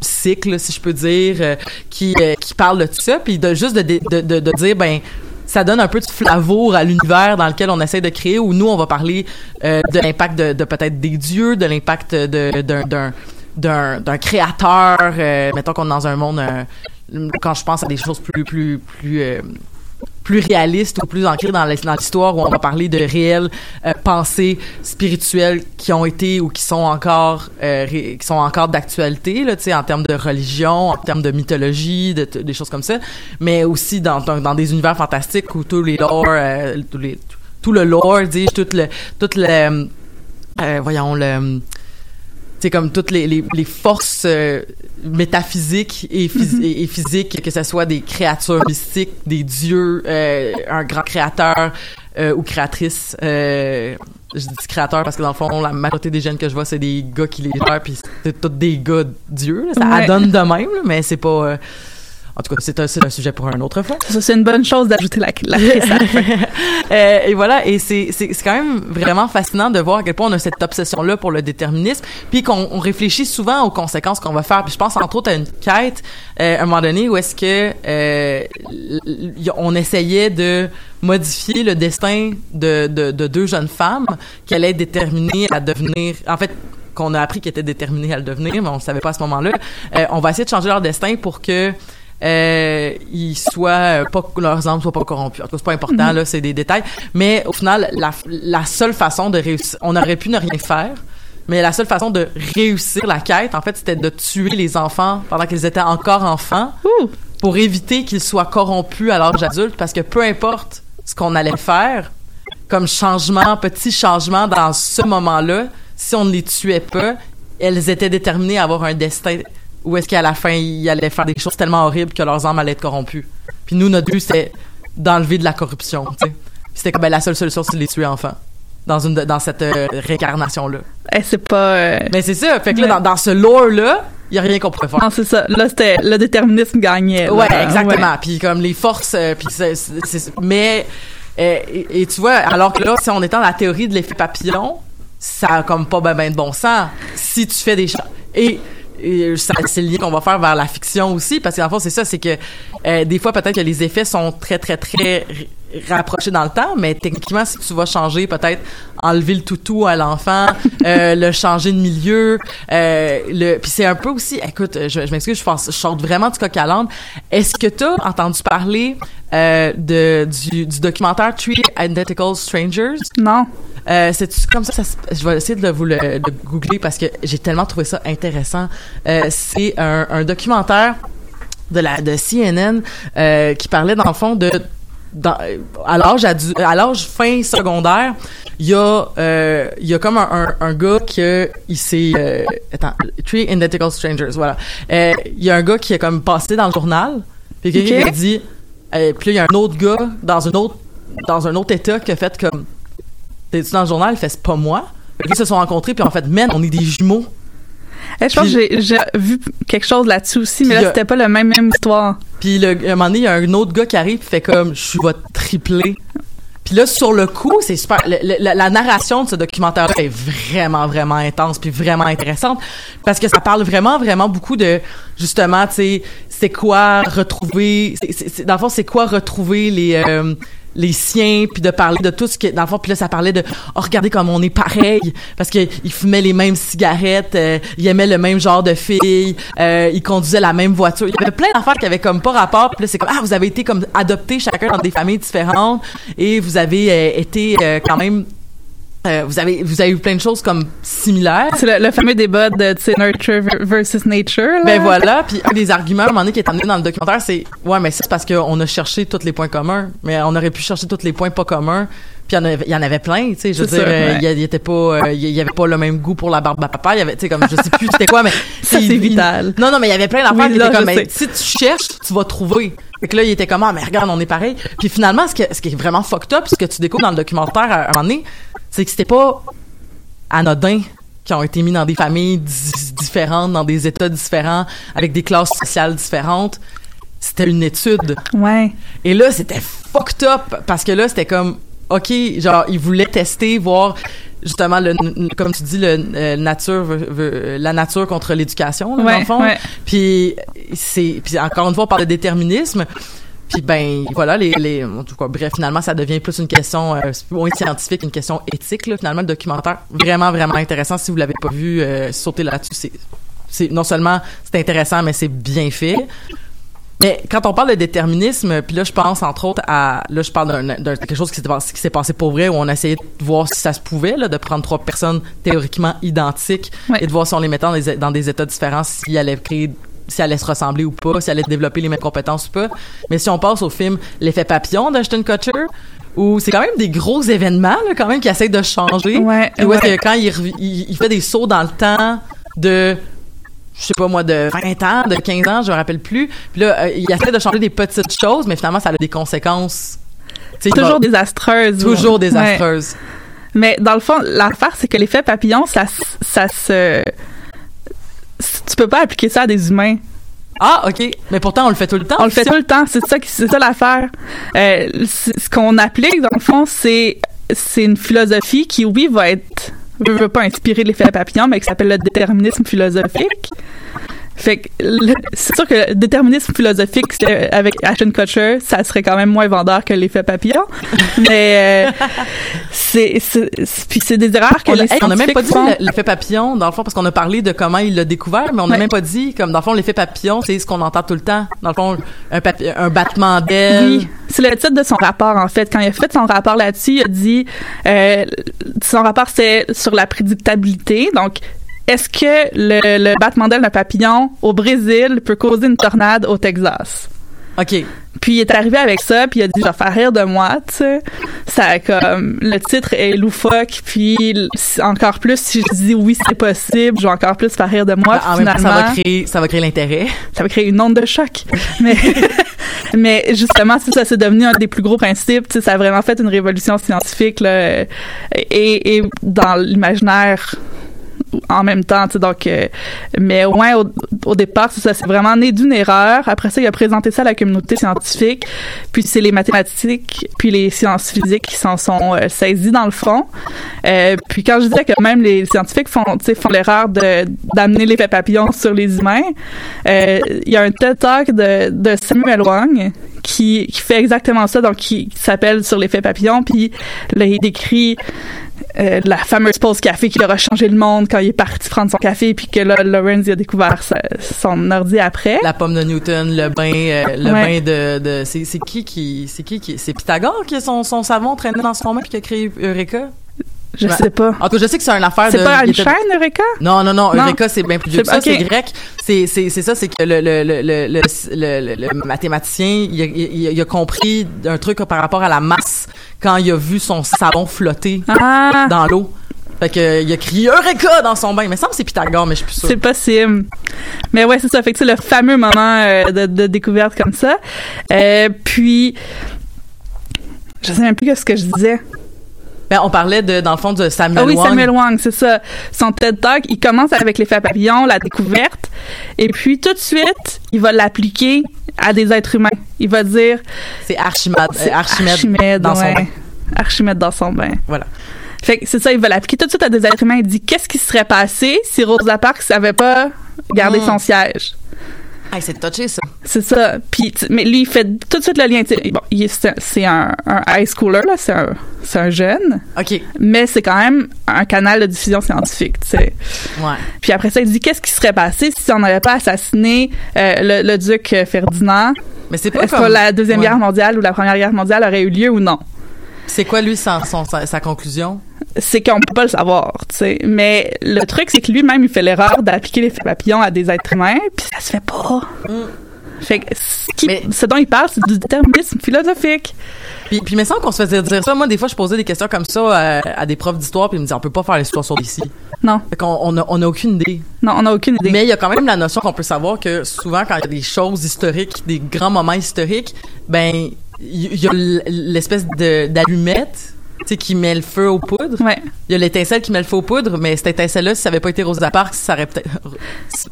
cycle, si je peux dire, qui, qui parle de tout ça, puis de juste de, de, de, de dire, ben, ça donne un peu de flavour à l'univers dans lequel on essaie de créer où nous on va parler de l'impact de, de peut-être des dieux de l'impact d'un d'un créateur euh, mettons qu'on est dans un monde euh, quand je pense à des choses plus plus plus euh, plus réalistes ou plus ancrées dans l'histoire où on va parler de réelles euh, pensées spirituelles qui ont été ou qui sont encore euh, qui sont encore d'actualité là tu sais en termes de religion en termes de mythologie des choses comme ça. Mais aussi dans dans, des univers fantastiques où tous les lore euh, tous tout le lore dis tout le tout voyons le c'est comme toutes les, forces métaphysiques et, phys- et, et physiques, que ce soit des créatures mystiques, des dieux, euh, un grand créateur euh, ou créatrice. Euh, je dis créateur parce que dans le fond, la majorité des jeunes que je vois, c'est des gars qui les gèrent, puis c'est tous des gars dieux. là. Ça Ouais. donne de même, là, mais c'est pas... en tout cas, c'est un, c'est un sujet pour un autre fois. Ça, c'est une bonne chose d'ajouter la, la. [laughs] Euh, et voilà, et c'est c'est c'est quand même vraiment fascinant de voir à quel point on a cette obsession là pour le déterminisme, puis qu'on on réfléchit souvent aux conséquences qu'on va faire. Puis je pense entre autres à une quête euh, à un moment donné où est-ce que euh, on essayait de modifier le destin de de, de deux jeunes femmes qui allaient être déterminées à devenir, en fait qu'on a appris qu'elles étaient déterminées à le devenir, mais on le savait pas à ce moment-là. Euh, on va essayer de changer leur destin pour que euh, ils soient euh, pas leurs âmes soient pas corrompues. En tout cas, c'est pas important là, c'est des détails. Mais au final, la, la seule façon de réussir, on aurait pu ne rien faire. Mais la seule façon de réussir la quête, en fait, c'était de tuer les enfants pendant qu'ils étaient encore enfants Ouh. pour éviter qu'ils soient corrompus à l'âge adulte, parce que peu importe ce qu'on allait faire, comme changement, petit changement dans ce moment-là, si on ne les tuait pas, elles étaient déterminées à avoir un destin où est-ce qu'à la fin, ils allaient faire des choses tellement horribles que leurs âmes allaient être corrompues? Puis nous, notre but, c'était d'enlever de la corruption, tu sais. C'était comme ben, la seule solution, c'est de les tuer enfants. Dans, une, dans cette euh, réincarnation-là. Eh, c'est pas. euh, Mais c'est ça. Fait que là, Ouais. dans, dans ce lore-là, il y a rien qu'on pourrait faire. Non, c'est ça. Là, c'était le déterminisme gagnait. là. Ouais, exactement. Puis comme les forces, euh, puis c'est, mais euh, et, et tu vois, alors que là, si on est dans la théorie de l'effet papillon, ça a comme pas ben, ben de bon sens. Si tu fais des choses et et c'est le lien qu'on va faire vers la fiction aussi, parce qu'en fond, c'est ça, c'est que euh, des fois, peut-être que les effets sont très, très, très rapprochés dans le temps, mais techniquement, si tu vas changer, peut-être enlever le toutou à l'enfant, euh, [laughs] le changer de milieu, euh, le, puis c'est un peu aussi, écoute, je, je m'excuse, je, pense, je sors vraiment du coq à l'âne. Est-ce que tu as entendu parler euh, de, du, du documentaire Three Identical Strangers? Non. Euh, c'est comme ça, je vais essayer de vous le de googler parce que j'ai tellement trouvé ça intéressant. Euh, c'est un, un documentaire de la de CNN euh, qui parlait dans le fond de dans, à l'âge à l'âge fin secondaire, il y a euh, il y a comme un, un, un gars que il s'est euh, attends, Three Identical Strangers, voilà. Euh, il y a un gars qui est comme passé dans le journal, puis quelqu'un qui a dit puis là, il y a un autre gars dans un autre dans un autre état qui a fait comme t'es-tu dans le journal? Il fait, c'est pas moi. Ils se sont rencontrés, puis en fait, man, on est des jumeaux. Eh, je pense que j'ai- vu quelque chose là-dessus aussi, mais là, c'était pas le même, même histoire. Puis le, à un moment donné, il y a un autre gars qui arrive, puis fait comme, je suis votre triplé. Puis là, sur le coup, c'est super. le- le- la, la narration de ce documentaire-là est vraiment, vraiment intense, puis vraiment intéressante, parce que ça parle vraiment, vraiment beaucoup de, justement, tu sais, c'est quoi retrouver, dans le fond, c'est quoi retrouver les, euh, les siens, puis de parler de tout ce que, dans le fond, puis là, ça parlait de, oh, regardez comme on est pareil, [laughs] parce que il fumait les mêmes cigarettes, euh, il aimait le même genre de filles, euh, il conduisait la même voiture. Il y avait plein d'affaires qui avaient comme pas rapport, puis là, c'est comme, ah, vous avez été comme adoptés chacun dans des familles différentes, et vous avez euh, été euh, quand même, euh, vous avez, vous avez eu plein de choses comme similaires. C'est le, le fameux débat de, nurture versus nature. Là. Ben voilà, puis un des arguments à un moment donné qui est amené dans le documentaire, c'est ouais, mais c'est parce qu'on a cherché tous les points communs, mais on aurait pu chercher tous les points pas communs. Puis il y en avait, plein, tu sais, je veux dire, euh, ouais. il il était pas, euh, il y avait pas le même goût pour la barbe à papa, il y avait, tu sais, comme je sais plus c'était quoi, mais [laughs] c'est vital. Non, non, mais il y avait plein d'affaires Oui, qui étaient comme, mais si tu cherches, tu vas trouver. Fait que là, il était comme, ah, mais regarde, on est pareil. Puis finalement, ce, que, ce qui est vraiment fucked up, ce que tu découvres dans le documentaire à un moment donné, c'est que c'était pas anodins qui ont été mis dans des familles di- différentes, dans des états différents, avec des classes sociales différentes. C'était une étude. Ouais. Et là, c'était fucked up parce que là, c'était comme, OK, genre, ils voulaient tester, voir justement, le, comme tu dis, le, euh, nature, la nature contre l'éducation, dans le fond. ouais. Puis, c'est, puis encore une fois, on parle de déterminisme. Puis ben voilà, les, les en tout cas, bref, finalement, ça devient plus une question euh, moins scientifique, une question éthique. Là, finalement, le documentaire vraiment vraiment intéressant. Si vous l'avez pas vu, euh, sautez là-dessus. C'est, non seulement c'est intéressant, mais c'est bien fait. Mais quand on parle de déterminisme, puis là je pense entre autres à là je parle d'un, quelque chose qui s'est, passé, qui s'est passé pour vrai où on a essayé de voir si ça se pouvait là, de prendre trois personnes théoriquement identiques Ouais. et de voir si on les mettait dans des, dans des états différents s'ils allaient créer si elles allaient se ressembler ou pas, si elles allaient développer les mêmes compétences ou pas. Mais si on passe au film L'effet papillon d'Ashton Kutcher, où c'est quand même des gros événements là, quand même qui essayent de changer. Ouais, Et ouais. que quand il, revi- il, il fait des sauts dans le temps de je sais pas moi de 20 ans, de 15 ans, je me rappelle plus. Puis là, euh, il essaie de changer des petites choses, mais finalement ça a des conséquences tu sais, il va- Toujours désastreuses. toujours Ouais. désastreuses. Mais dans le fond, l'affaire, c'est que l'effet papillon, ça, ça se. Tu peux pas appliquer ça à des humains. Ah, OK. Mais pourtant on le fait tout le temps. On le fait tout le temps. C'est ça, qui- c'est ça l'affaire. Euh, ce qu'on applique, dans le fond, c'est, c'est une philosophie qui, oui, va être, veut, veut pas inspirer l'effet papillon, mais qui s'appelle le déterminisme philosophique. Fait que, le- c'est sûr que le déterminisme philosophique, avec Ashton Kutcher, ça serait quand même moins vendeur que l'effet papillon. mais, euh, c'est, puis des erreurs que On les hey, on a même pas dit l'effet papillon, dans le fond, parce qu'on a parlé de comment il l'a découvert, mais on n'a Ouais. même pas dit, comme dans le fond, l'effet papillon, c'est ce qu'on entend tout le temps. Dans le fond, un battement d'aile. Oui, c'est le titre de son rapport en fait. Quand il a fait son rapport là-dessus, il a dit euh, son rapport c'est sur la prédictabilité. Donc, est-ce que le, le battement d'aile d'un papillon au Brésil peut causer une tornade au Texas? OK. Puis il est arrivé avec ça, puis il a dit je vais faire rire de moi, tu sais. Ça comme le titre est loufoque, puis encore plus si je dis oui c'est possible, je vais encore plus faire rire de moi. Puis temps, finalement, ça va créer, ça va créer l'intérêt. ça va créer une onde de choc. Mais, [laughs] mais justement, c'est ça, c'est devenu un des plus gros principes. Tu sais, ça a vraiment fait une révolution scientifique là, et, et dans l'imaginaire en même temps, tu sais, donc, euh, mais au moins au, départ, ça, c'est vraiment né d'une erreur. Après ça, il a présenté ça à la communauté scientifique, puis c'est les mathématiques, puis les sciences physiques qui s'en sont euh, saisis dans le fond. Euh, puis quand je disais que même les scientifiques font, font l'erreur de d'amener l'effet papillon sur les humains, il y a un TED Talk de, de Samuel Wang qui, qui fait exactement ça, donc qui, qui s'appelle sur l'effet papillon, puis là, il décrit euh, la fameuse pause café qui aura changé le monde quand il est parti prendre son café puis que là Lawrence il a découvert sa- son ordi après. La pomme de Newton, le bain, euh, le Ouais. bain de, de c'est, qui qui, c'est qui qui, c'est Pythagore qui a son, son savon traîné dans son main puis qui a créé Eureka? Je sais pas. En tout cas, je sais que c'est une affaire de. C'est pas était- Einstein, Eureka? Non, non, non. Eureka, c'est bien plus vieux que ça, c'est grec. C'est, c'est, c'est ça, c'est que le, le, le, le, mathématicien, il a, compris un truc par rapport à la masse quand il a vu son savon flotter Ah! dans l'eau. Fait que, il a crié Eureka dans son bain. Mais ça c'est Pythagore, mais je suis plus sûre. C'est possible. Mais ouais, c'est ça. Fait que c'est le fameux moment euh, de, de découverte comme ça. Euh, puis, je sais même plus ce que je disais. Ben, on parlait de, dans le fond, de Samuel Ah oui, Wang. Samuel Wang, c'est ça. Son TED Talk, il commence avec l'effet papillon, la découverte, et puis tout de suite, il va l'appliquer à des êtres humains. Il va dire, C'est Archimède, c'est euh, Archimède, dans son bain. Archimède dans son bain. Voilà. Fait que c'est ça, il va l'appliquer tout de suite à des êtres humains. Il dit qu'est-ce qui serait passé si Rosa Parks avait pas gardé Mm. son siège? C'est touché, ça. C'est ça. Puis, mais lui, il fait tout de suite le lien. Bon, c'est un, un high schooler, là, c'est un, un jeune, OK. mais c'est quand même un canal de diffusion scientifique, tu sais. Ouais. Puis après ça, il dit qu'est-ce qui serait passé si on n'avait pas assassiné euh, le, le duc Ferdinand? Mais c'est pas Est-ce comme... que la Deuxième Ouais. Guerre mondiale ou la Première Guerre mondiale aurait eu lieu ou non? C'est quoi, lui, son- sa, sa conclusion? c'est qu'on peut pas le savoir, tu sais. Mais le truc, c'est que lui-même, il fait l'erreur d'appliquer l'effet papillon à des êtres humains, puis ça se fait pas. Fait que ce, qui- Mais- ce dont il parle, c'est du déterminisme philosophique. Puis, puis il me semble qu'on se faisait dire ça. Moi, des fois, je posais des questions comme ça à, à des profs d'histoire, puis ils me disaient, on peut pas faire l'histoire sur ici. Non, Fait qu'on on a, on a aucune idée. non, on n'a aucune idée. Mais il y a quand même la notion qu'on peut savoir que souvent, quand il y a des choses historiques, des grands moments historiques, ben, il y a l'espèce de d'allumette, tu sais, qui met le feu aux poudres. Ouais. Il y a l'étincelle qui met le feu aux poudres, mais cette étincelle-là, si ça avait pas été Rosa Parks, ça aurait peut-être...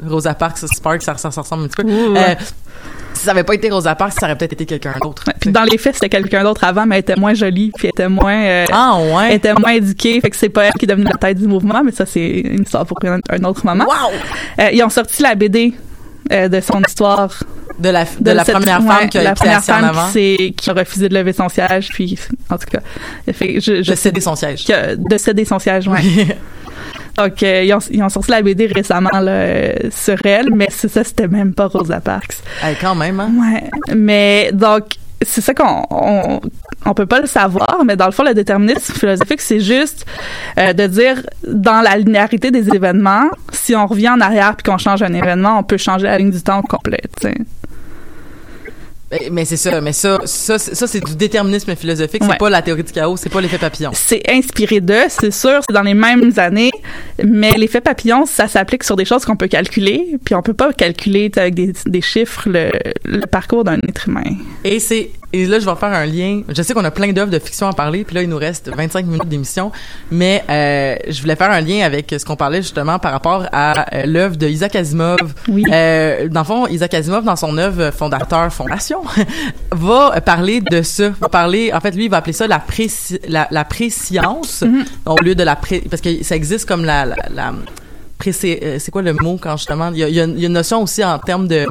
Rosa Parks, Sparks, ça, ça, ça ressemble un petit peu. Ouh, Euh, si ça avait pas été Rosa Parks, ça aurait peut-être été quelqu'un d'autre. Ouais, Puis dans les faits, c'était quelqu'un d'autre avant, mais elle était moins jolie, puis elle était moins, euh, Ah, elle ouais? était moins éduquée. Fait que c'est pas elle qui est devenue la tête du mouvement, mais ça, c'est une histoire pour un, un autre moment. Wow! Euh, ils ont sorti la BD euh, de son histoire de la, de, la cette- première ouais, femme qui a la été première assise en femme avant, qui, s'est- qui a refusé de lever son siège, puis en tout cas, fait, je, je de céder son siège. que- de céder son siège. Ouais. [laughs] Donc, euh, ils, ont, ils ont sorti la BD récemment là, euh, sur elle, mais c'est ça, c'était même pas Rosa Parks. Hey, quand même, hein? Ouais. Mais donc, c'est ça qu'on on, on peut pas le savoir, mais dans le fond, le déterminisme philosophique, c'est juste euh, de dire dans la linéarité des événements, si on revient en arrière puis qu'on change un événement, on peut changer la ligne du temps au complet. Mais, c'est ça, mais ça, ça, c'est- ça c'est du déterminisme philosophique, c'est Ouais. pas la théorie du chaos, c'est pas l'effet papillon. C'est inspiré d'eux, c'est sûr, c'est dans les mêmes années, mais l'effet papillon, ça s'applique sur des choses qu'on peut calculer, puis on peut pas calculer avec des, des chiffres le, le parcours d'un être humain. Et c'est et là je vais faire un lien. Je sais qu'on a plein d'œuvres de fiction à parler, puis là il nous reste 25 minutes d'émission, mais euh, je voulais faire un lien avec ce qu'on parlait justement par rapport à euh, l'œuvre de Isaac Asimov. Oui. Euh, dans le fond, Isaac Asimov dans son œuvre fondateur fondation [laughs] va parler de ça, va parler en fait lui il va appeler ça la préci la, la préscience au lieu de la pré parce que ça existe comme la la, la euh, c'est quoi le mot quand justement il y a, il y a une notion aussi en termes de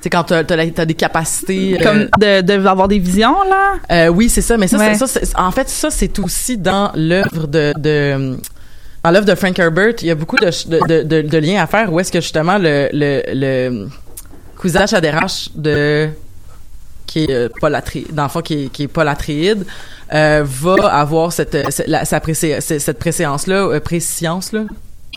c'est quand t'as, t'as des capacités euh, Comme de, de avoir des visions, là? euh, oui, c'est ça. Mais ça, Ouais. c'est, ça en fait, ça, c'est aussi dans l'œuvre de, de dans l'œuvre de Frank Herbert. Il y a beaucoup de, de, de, liens à faire où est-ce que justement le, le, le cousage à de qui est euh, Paul Atreides, dans le fond, qui est, qui est Atreides, euh, va avoir cette, euh, cette, la- sa précé- cette cette préséance-là, euh,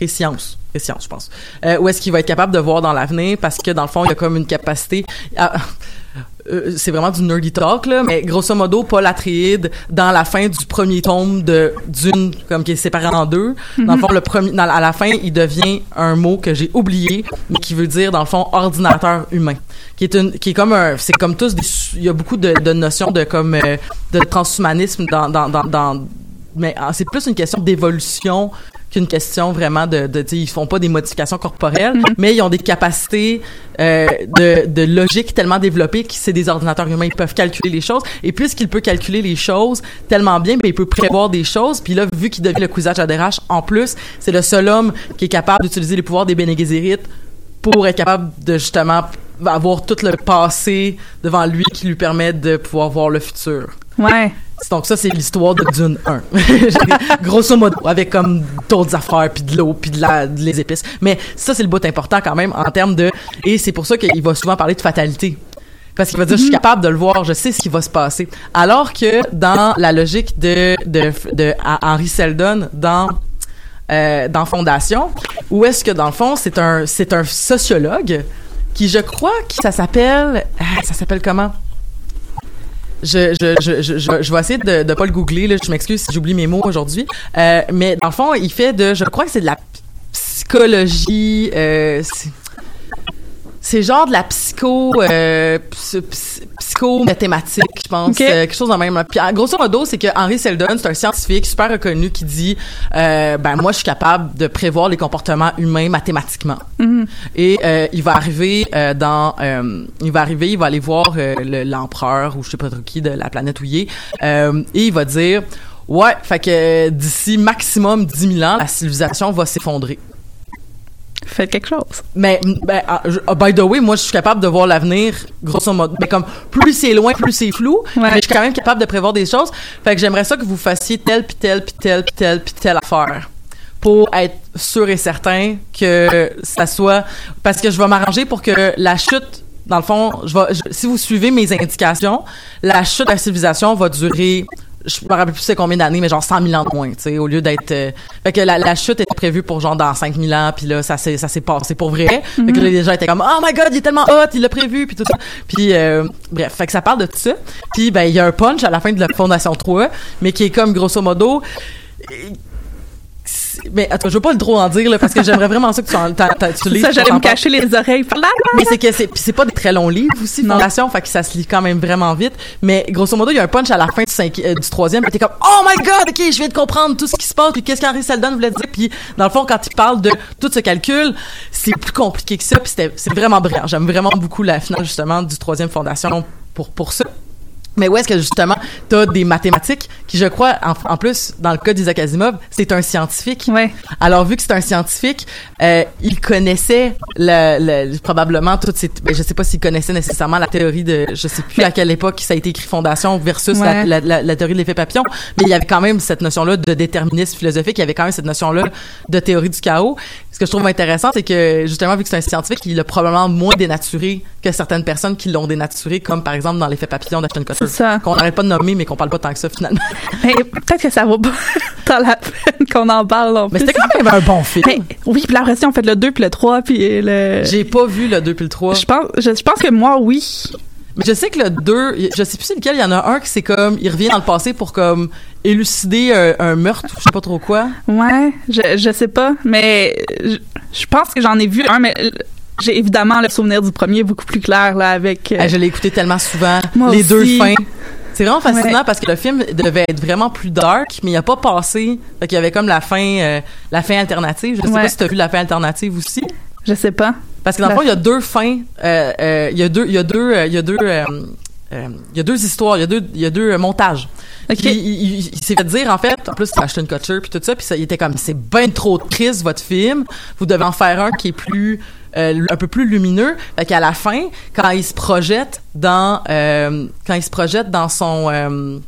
préscience-là, préscience, préscience, je pense, euh, où est-ce qu'il va être capable de voir dans l'avenir, parce que, dans le fond, il y a comme une capacité... euh, c'est vraiment du nerdy talk là, mais grosso modo Paul Atreides dans la fin du premier tome de d'une comme qui est séparé en deux dans le fond le premier à la fin il devient un mot que j'ai oublié mais qui veut dire dans le fond ordinateur humain. Qui est une qui est comme un c'est comme tous il y a beaucoup de, de notions de comme euh, de transhumanisme dans dans dans, dans mais ah, c'est plus une question d'évolution qu'une question vraiment de, de sais, ils font pas des modifications corporelles, [laughs] mais ils ont des capacités euh, de, logique tellement développées que c'est des ordinateurs humains, ils peuvent calculer les choses. Et puisqu'il peut calculer les choses tellement bien, ben, il peut prévoir des choses. Puis là, vu qu'il devient le cousage à en plus, c'est le seul homme qui est capable d'utiliser les pouvoirs des Bene pour être capable de justement avoir tout le passé devant lui qui lui permet de pouvoir voir le futur. Ouais. Donc ça, c'est l'histoire de Dune 1. [laughs] Grosso modo, avec comme d'autres affaires, puis de l'eau, puis de, la, de les épices. Mais ça, c'est le bout important quand même en termes de... Et c'est pour ça qu'il va souvent parler de fatalité. Parce qu'il va dire, je suis capable de le voir, je sais ce qui va se passer. Alors que dans la logique de, de, de Henry Seldon, dans euh, dans Fondation, où est-ce que dans le fond c'est un c'est un sociologue qui je crois que ça s'appelle ah, ça s'appelle comment? Je, je, je, je, je, vais essayer de ne pas le googler, là. je m'excuse si j'oublie mes mots aujourd'hui. Euh, mais dans le fond, il fait de, je crois que c'est de la psychologie, euh, c'est- genre de la psycho, euh, psy- psy- psycho-mathématique, je pense, Ok. euh, quelque chose de même. Puis grosso modo, c'est que Henry Seldon, c'est un scientifique super reconnu qui dit, euh, ben moi, je suis capable de prévoir les comportements humains mathématiquement. Et euh, il va arriver euh, dans, euh, il va arriver, il va aller voir le- l'empereur ou je sais pas trop qui de la planète où il est, euh, et il va dire, ouais, fait que d'ici maximum 10 000 ans, la civilisation va s'effondrer. Faites quelque chose. Mais ben, ah, ah, by the way, moi je suis capable de voir l'avenir grosso modo. Mais comme plus c'est loin, plus c'est flou. Ouais. Mais je suis quand même capable de prévoir des choses. Fait que j'aimerais ça que vous fassiez telle puis telle puis telle puis telle puis telle affaire pour être sûr et certain que ça soit parce que je vais m'arranger pour que la chute dans le fond, je vais je- si vous suivez mes indications, la chute de la civilisation va durer je me rappelle plus c'est combien d'années, mais genre 100 000 ans de moins, tu sais, au lieu d'être... euh, fait que la, la chute était prévue pour genre dans 5 000 ans, puis là, ça s'est, ça s'est passé pour vrai. Fait que les gens étaient comme « Oh my God, il est tellement hot, il l'a prévu, puis tout ça. » Puis, euh, bref, fait que ça parle de tout ça. Puis, ben, il y a un punch à la fin de la Fondation 3, mais qui est comme, grosso modo... Mais attends, je veux pas le trop en dire, là, parce que j'aimerais vraiment ça que tu, en, tu lises. Ça, j'allais me cacher les oreilles. Mais c'est que c'est c'est pas des très longs livres aussi. Fondation, fait que ça se lit quand même vraiment vite. Mais grosso modo, il y a un punch à la fin du, cinqui- euh, du troisième, puis t'es comme oh my god, ok, je viens de comprendre tout ce qui se passe, puis qu'est-ce qu'Henry Seldon voulait dire. Puis dans le fond, quand il parle de tout ce calcul, c'est plus compliqué que ça, puis c'était- c'est vraiment brillant. J'aime vraiment beaucoup la finale justement du troisième Fondation pour pour ça. Mais où est-ce que justement t'as des mathématiques qui, je crois, en, en plus dans le cas d'Isaac Asimov, c'est un scientifique. Ouais. Alors vu que c'est un scientifique, euh, il connaissait le, le- probablement toutes ces. Ben, je sais pas s'il connaissait nécessairement la théorie de. Je sais plus à quelle époque ça a été écrit Fondation versus la, Ouais. la, la- la théorie de l'effet papillon, mais il y avait quand même cette notion-là de déterminisme philosophique. Il y avait quand même cette notion-là de théorie du chaos. Ce que je trouve intéressant, c'est que justement vu que c'est un scientifique, il l'a probablement moins dénaturé que certaines personnes qui l'ont dénaturé, comme par exemple dans l'effet papillon d'Ashton Kutcher, C'est ça. qu'on n'arrête pas de nommer, mais qu'on parle pas tant que ça finalement. [laughs] Mais peut-être que ça vaut pas [laughs] tant la peine qu'on en parle Mais c'était quand même un bon film. Mais oui, puis là, après on fait le 2 puis le 3 puis le J'ai pas vu le 2 puis le 3. je pense je, je pense que moi oui. Mais je sais que le 2, je sais plus c'est lequel, il y en a un qui c'est comme, il revient dans le passé pour comme élucider un, un meurtre, je sais pas trop quoi? Ouais, je je sais pas, mais je, je pense que j'en ai vu un mais j'ai évidemment le souvenir du premier beaucoup plus clair là avec euh, Ah, je l'ai écouté tellement souvent. Moi les deux fins. C'est vraiment fascinant Ouais. parce que le film devait être vraiment plus dark, mais il a pas passé. Fait qu'il y avait comme la fin, euh, la fin alternative. Je sais Ouais. pas si t'as vu la fin alternative aussi. je sais pas. Parce que dans le fond, il y a deux fins. euh, euh, il y a deux, il y a deux, il y a deux, il y a deux histoires, il y a deux, il y a deux euh, montages. Il, il- il s'est fait dire en fait, en plus Ashton Kutcher puis tout ça, puis ça, il était comme c'est bien trop triste votre film, vous devez en faire un qui est plus euh, un peu plus lumineux. Fait qu'à la fin, quand il se projette dans euh, quand il se projette dans son euh,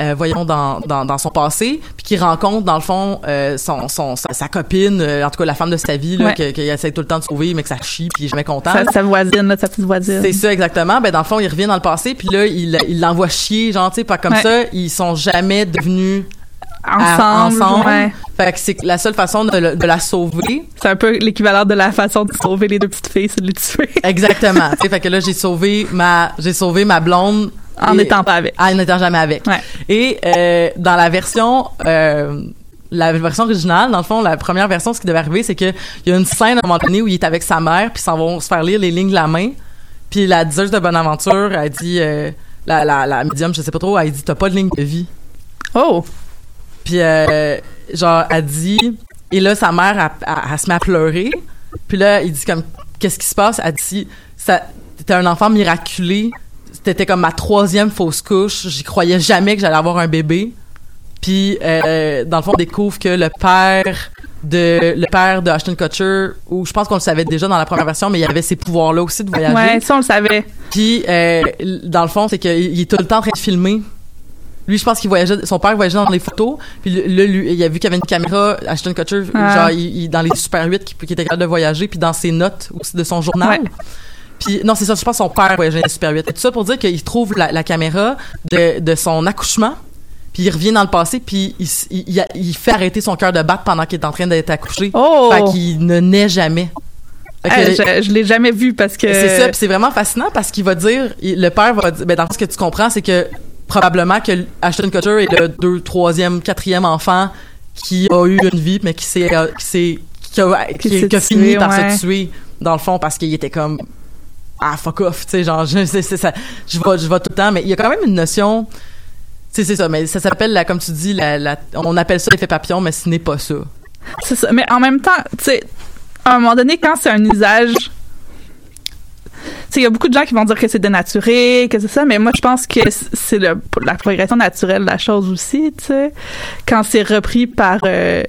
euh, voyons dans, dans, dans son passé puis qu'il rencontre dans le fond euh, son, son sa, sa copine euh, en tout cas la femme de sa vie là Ouais. qu'il essaie tout le temps de sauver mais que ça chie puis il est jamais content Sa, sa voisine là, sa petite voisine. c'est ça exactement. Ben dans le fond, il revient dans le passé, puis là, il il l'envoie chier, genre tu sais, pas comme Ouais. ça, ils sont jamais devenus à- ensemble. ensemble. ouais. Fait que c'est la seule façon de, le- de la sauver. C'est un peu l'équivalent de la façon de sauver les deux petites filles, c'est de les tuer Exactement. [laughs] fait que là, j'ai sauvé ma j'ai sauvé ma blonde en n'étant pas avec. en n'étant jamais avec. Ouais. Et euh, dans la version euh, la version originale, dans le fond, la première version, ce qui devait arriver, c'est que il y a une scène à un moment donné où il est avec sa mère, puis ils s'en vont se faire lire les lignes de la main. Puis la diseuse de Bonaventure, elle dit, euh, la, la, la médium, je sais pas trop, elle dit, t'as pas de ligne de vie. Oh, Puis euh, genre, elle dit, et là, sa mère, elle, elle- elle se met à pleurer. Puis là, il dit comme, qu'est-ce qui se passe? Elle dit, t'étais un enfant miraculé. T'étais comme ma troisième fausse couche. J'y croyais jamais que j'allais avoir un bébé. Puis, euh, dans le fond, on découvre que le père de le père de Ashton Kutcher, ou je pense qu'on le savait déjà dans la première version, mais il y avait ces pouvoirs-là aussi de voyager. ouais, ça on le savait. Puis, euh, dans le fond, c'est qu'il il est tout le temps en train de filmer. Lui, je pense qu'il voyageait, son père voyageait dans les photos. Puis là, lui, il a vu qu'il y avait une caméra, Ashton Kutcher, Ah. genre, il, il- dans les Super 8, qui, qui était capable de voyager, puis dans ses notes aussi de son journal. Ouais. Puis, non, c'est ça, je pense que son père voyageait les Super 8. Et tout ça pour dire qu'il trouve la, la caméra de, de son accouchement, puis il revient dans le passé, puis il, il, fait arrêter son cœur de battre pendant qu'il est en train d'être accouché. Oh! Fait qu'il ne naît jamais. Je, je l'ai jamais vu parce que c'est ça, puis c'est vraiment fascinant parce qu'il va dire, il- le père va dire, ben dans ce que tu comprends, c'est que probablement que Ashton Kutcher est le deux, troisième, quatrième enfant qui a eu une vie, mais qui s'est, euh, qui s'est, qui a, qui, Qui s'est qui a fini par ouais. se tuer dans le fond parce qu'il était comme ah fuck off, tu sais genre [laughs] je c'est, ça, je vais je tout le temps, mais il y a quand même une notion. C'est c'est ça, mais ça s'appelle comme tu dis, la, on appelle ça l'effet papillon, mais ce n'est pas ça. c'est ça. Mais en même temps, tu sais, à un moment donné, quand c'est un usage, il y a beaucoup de gens qui vont dire que c'est dénaturé, que c'est ça, mais moi je pense que c'est la progression naturelle de la chose aussi, tu sais. Quand c'est repris par euh,